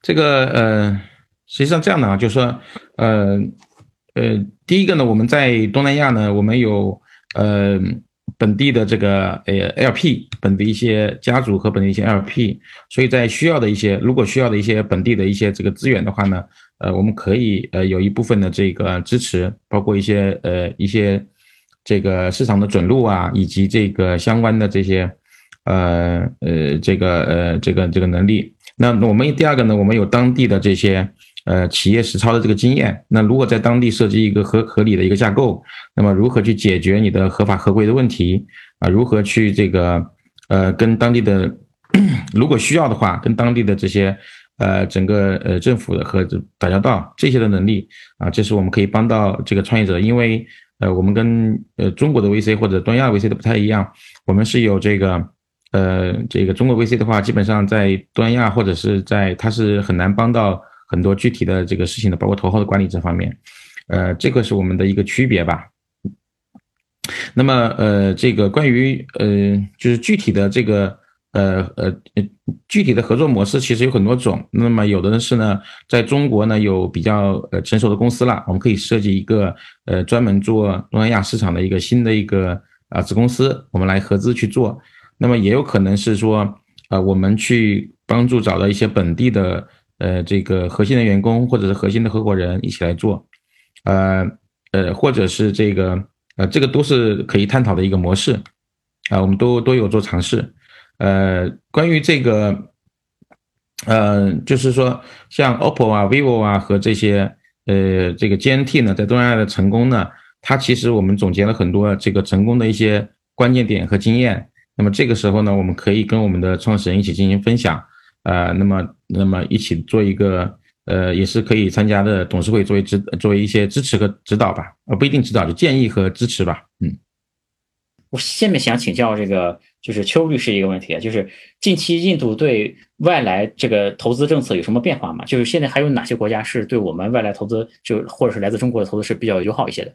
这个呃，实际上这样的啊，就是说呃呃，第一个呢，我们在东南亚呢，我们有呃。本地的这个呃 LP，本地一些家族和本地一些 LP，所以在需要的一些，如果需要的一些本地的一些这个资源的话呢，呃，我们可以呃有一部分的这个支持，包括一些呃一些这个市场的准入啊，以及这个相关的这些呃呃这个呃这个这个能力。那我们第二个呢，我们有当地的这些。呃，企业实操的这个经验，那如果在当地设计一个合合理的一个架构，那么如何去解决你的合法合规的问题啊？如何去这个呃跟当地的，如果需要的话，跟当地的这些呃整个呃政府的和打交道这些的能力啊，这是我们可以帮到这个创业者，因为呃我们跟呃中国的 VC 或者东亚 VC 都不太一样，我们是有这个呃这个中国 VC 的话，基本上在东亚或者是在它是很难帮到。很多具体的这个事情的，包括投后的管理这方面，呃，这个是我们的一个区别吧。那么，呃，这个关于呃，就是具体的这个呃呃具体的合作模式，其实有很多种。那么，有的呢是呢，在中国呢有比较呃成熟的公司了，我们可以设计一个呃专门做东南亚市场的一个新的一个啊子公司，我们来合资去做。那么，也有可能是说，呃，我们去帮助找到一些本地的。呃，这个核心的员工或者是核心的合伙人一起来做，呃呃，或者是这个呃，这个都是可以探讨的一个模式，啊，我们都都有做尝试，呃，关于这个，呃，就是说像 OPPO 啊、vivo 啊和这些呃这个 GNT 呢，在东南亚的成功呢，它其实我们总结了很多这个成功的一些关键点和经验。那么这个时候呢，我们可以跟我们的创始人一起进行分享，呃，那么那么一起做一个。呃，也是可以参加的董事会作为指作为一些支持和指导吧，呃，不一定指导，就建议和支持吧。嗯，我下面想请教这个，就是邱律师一个问题啊，就是近期印度对外来这个投资政策有什么变化吗？就是现在还有哪些国家是对我们外来投资，就或者是来自中国的投资是比较友好一些的？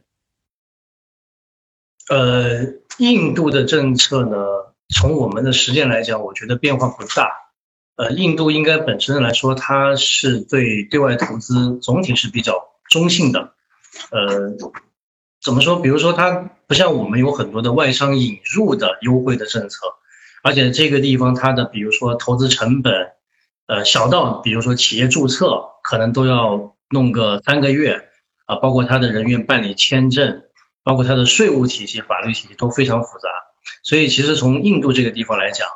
呃，印度的政策呢，从我们的实践来讲，我觉得变化不大。呃，印度应该本身来说，它是对对外投资总体是比较中性的。呃，怎么说？比如说，它不像我们有很多的外商引入的优惠的政策，而且这个地方它的比如说投资成本，呃，小到比如说企业注册可能都要弄个三个月啊，包括它的人员办理签证，包括它的税务体系、法律体系都非常复杂。所以，其实从印度这个地方来讲，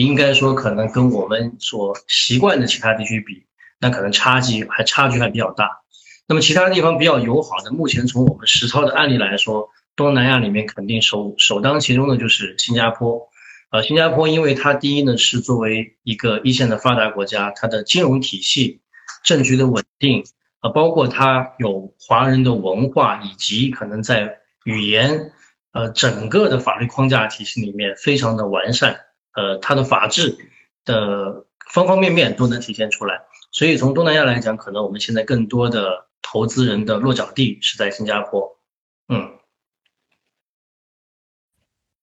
应该说，可能跟我们所习惯的其他地区比，那可能差距还差距还比较大。那么其他地方比较友好的，目前从我们实操的案例来说，东南亚里面肯定首首当其冲的就是新加坡。呃，新加坡因为它第一呢是作为一个一线的发达国家，它的金融体系、政局的稳定，呃，包括它有华人的文化，以及可能在语言，呃，整个的法律框架体系里面非常的完善。呃，它的法治的方方面面都能体现出来，所以从东南亚来讲，可能我们现在更多的投资人的落脚地是在新加坡。嗯，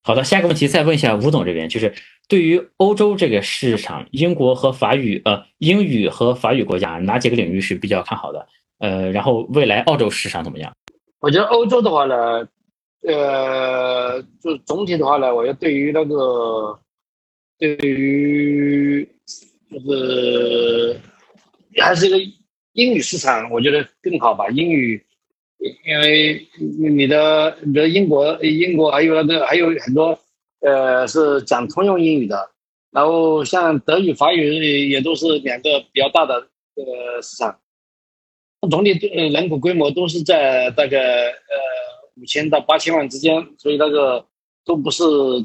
好的，下一个问题再问一下吴总这边，就是对于欧洲这个市场，英国和法语呃英语和法语国家哪几个领域是比较看好的？呃，然后未来澳洲市场怎么样？我觉得欧洲的话呢，呃，就总体的话呢，我觉得对于那个。对于就是还是一个英语市场，我觉得更好吧。英语，因为你的，比如英国，英国还有那个还有很多，呃，是讲通用英语的。然后像德语、法语也都是两个比较大的这个市场。总体人口规模都是在大概呃五千到八千万之间，所以那个都不是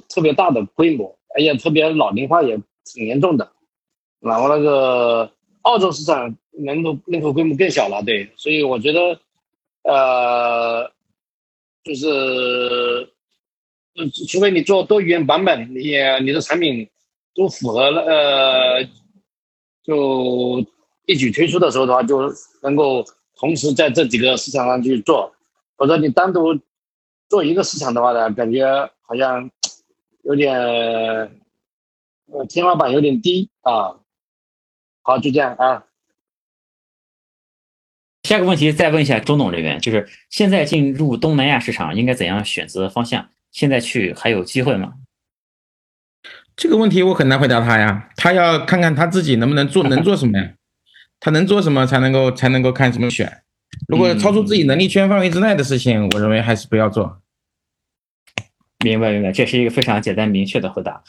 特别大的规模。哎呀，特别老龄化也挺严重的，然后那个澳洲市场人口人口规模更小了，对，所以我觉得，呃，就是，除非你做多语言版本，你你的产品都符合了，呃，就一举推出的时候的话，就能够同时在这几个市场上去做，否则你单独做一个市场的话呢，感觉好像。有点，呃，天花板有点低啊。好，就这样啊。下个问题再问一下周董这边，就是现在进入东南亚市场应该怎样选择方向？现在去还有机会吗？这个问题我很难回答他呀，他要看看他自己能不能做，能做什么呀？他能做什么才能够才能够看怎么选？如果超出自己能力圈范围之内的事情，我认为还是不要做。明白明白，这是一个非常简单明确的回答。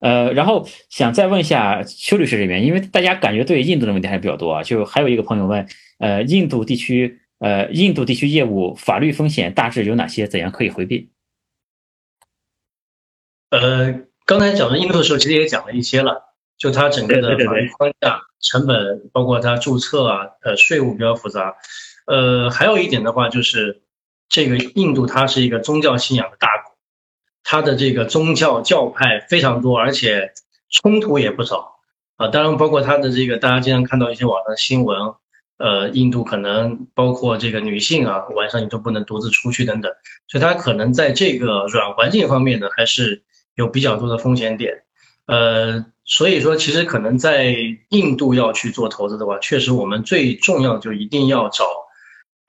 呃，然后想再问一下邱律师这边，因为大家感觉对印度的问题还是比较多啊，就还有一个朋友问，呃，印度地区，呃，印度地区业务法律风险大致有哪些？怎样可以回避？呃，刚才讲的印度的时候，其实也讲了一些了，就它整个的法律框架、成本，包括它注册啊，呃，税务比较复杂。呃，还有一点的话，就是这个印度它是一个宗教信仰的大国。它的这个宗教教派非常多，而且冲突也不少啊。当然，包括它的这个，大家经常看到一些网上新闻，呃，印度可能包括这个女性啊，晚上你都不能独自出去等等。所以它可能在这个软环境方面呢，还是有比较多的风险点。呃，所以说，其实可能在印度要去做投资的话，确实我们最重要就一定要找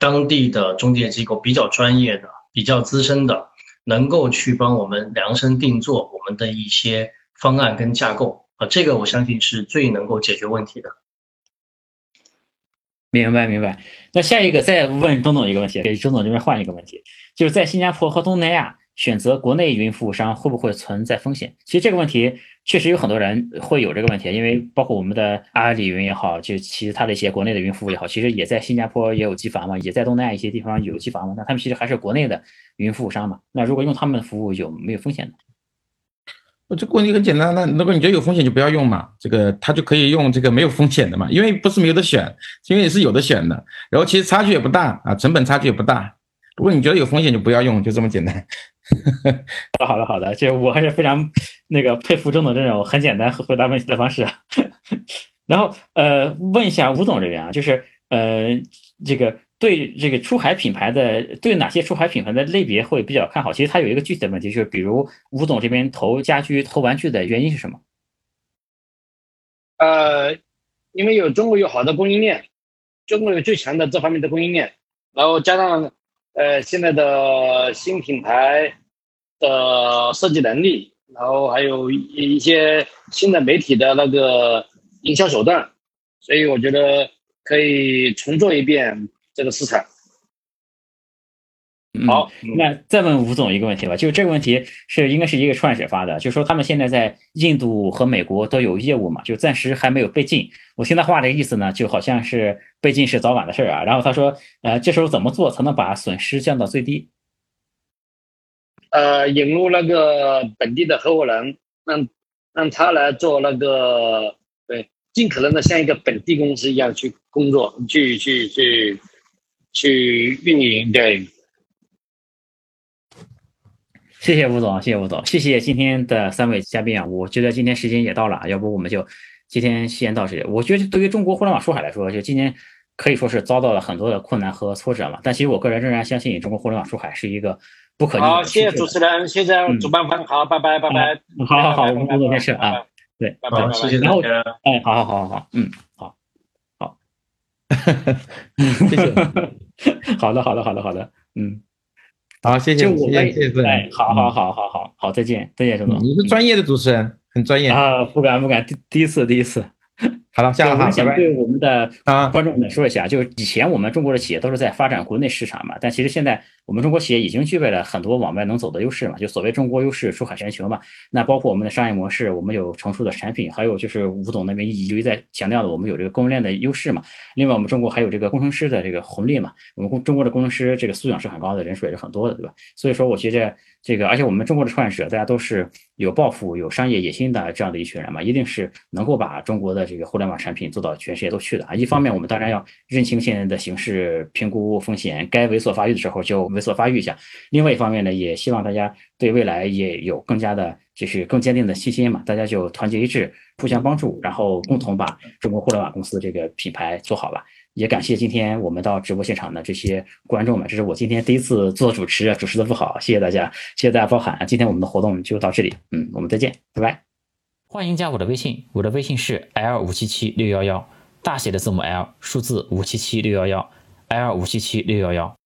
当地的中介机构，比较专业的、比较资深的。能够去帮我们量身定做我们的一些方案跟架构啊，这个我相信是最能够解决问题的。明白明白。那下一个再问钟总一个问题，给钟总这边换一个问题，就是在新加坡和东南亚选择国内云服务商会不会存在风险？其实这个问题确实有很多人会有这个问题，因为包括我们的阿里云也好，就其他的一些国内的云服务也好，其实也在新加坡也有机房嘛，也在东南亚一些地方有机房嘛，那他们其实还是国内的云服务商嘛。那如果用他们的服务有没有风险呢？这个问题很简单，那如果你觉得有风险就不要用嘛，这个他就可以用这个没有风险的嘛，因为不是没有的选，因为也是有的选的，然后其实差距也不大啊，成本差距也不大。如果你觉得有风险就不要用，就这么简单。好的，好的，好的，就我还是非常那个佩服钟总这种很简单回答问题的方式。然后呃，问一下吴总这边啊，就是呃这个。对这个出海品牌的，对哪些出海品牌的类别会比较看好？其实它有一个具体的问题，就是比如吴总这边投家居、投玩具的原因是什么？呃，因为有中国有好的供应链，中国有最强的这方面的供应链，然后加上呃现在的新品牌的设计能力，然后还有一些新的媒体的那个营销手段，所以我觉得可以重做一遍。这个市场好，那再问吴总一个问题吧，就这个问题是应该是一个创业者发的，就说他们现在在印度和美国都有业务嘛，就暂时还没有被禁。我听他话的意思呢，就好像是被禁是早晚的事儿啊。然后他说，呃，这时候怎么做才能把损失降到最低？呃，引入那个本地的合伙人，让让他来做那个，对，尽可能的像一个本地公司一样去工作，去去去。去运营对，谢谢吴总，谢谢吴总，谢谢今天的三位嘉宾啊！我觉得今天时间也到了，要不我们就今天先到这里。我觉得对于中国互联网出海来说，就今年可以说是遭到了很多的困难和挫折嘛。但其实我个人仍然相信，中国互联网出海是一个不可逆的。好，谢谢主持人，谢谢主办方，好，拜拜，拜拜。好好好，我们工作先事啊，对，拜拜，谢谢大家。哎，好好好好好，嗯，好，好，谢谢。好的，好的，好的，好的，嗯，好，谢谢，谢谢，谢谢，哎，好好好好好好，再见，再见，周总，你是专业的主持人，很专业。啊，不敢不敢，第第一次，第一次。好了，下个哈，想对我们的观众们说一下，就是以前我们中国的企业都是在发展国内市场嘛，但其实现在我们中国企业已经具备了很多往外能走的优势嘛，就所谓中国优势，出海全球嘛。那包括我们的商业模式，我们有成熟的产品，还有就是吴总那边一直在强调的，我们有这个供应链的优势嘛。另外，我们中国还有这个工程师的这个红利嘛，我们中国的工程师这个素养是很高的，人数也是很多的，对吧？所以说，我觉得这个，而且我们中国的创业者，大家都是有抱负、有商业野心的这样的一群人嘛，一定是能够把中国的这个互联网产品做到。全世界都去的啊！一方面，我们当然要认清现在的形势，评估风险，该猥琐发育的时候就猥琐发育一下。另外一方面呢，也希望大家对未来也有更加的，就是更坚定的信心嘛。大家就团结一致，互相帮助，然后共同把中国互联网公司这个品牌做好吧。也感谢今天我们到直播现场的这些观众们，这是我今天第一次做主持，主持的不好，谢谢大家，谢谢大家包涵。今天我们的活动就到这里，嗯，我们再见，拜拜。欢迎加我的微信，我的微信是 l 五七七六幺幺。大写的字母 L，数字五七七六幺幺，L 五七七六幺幺。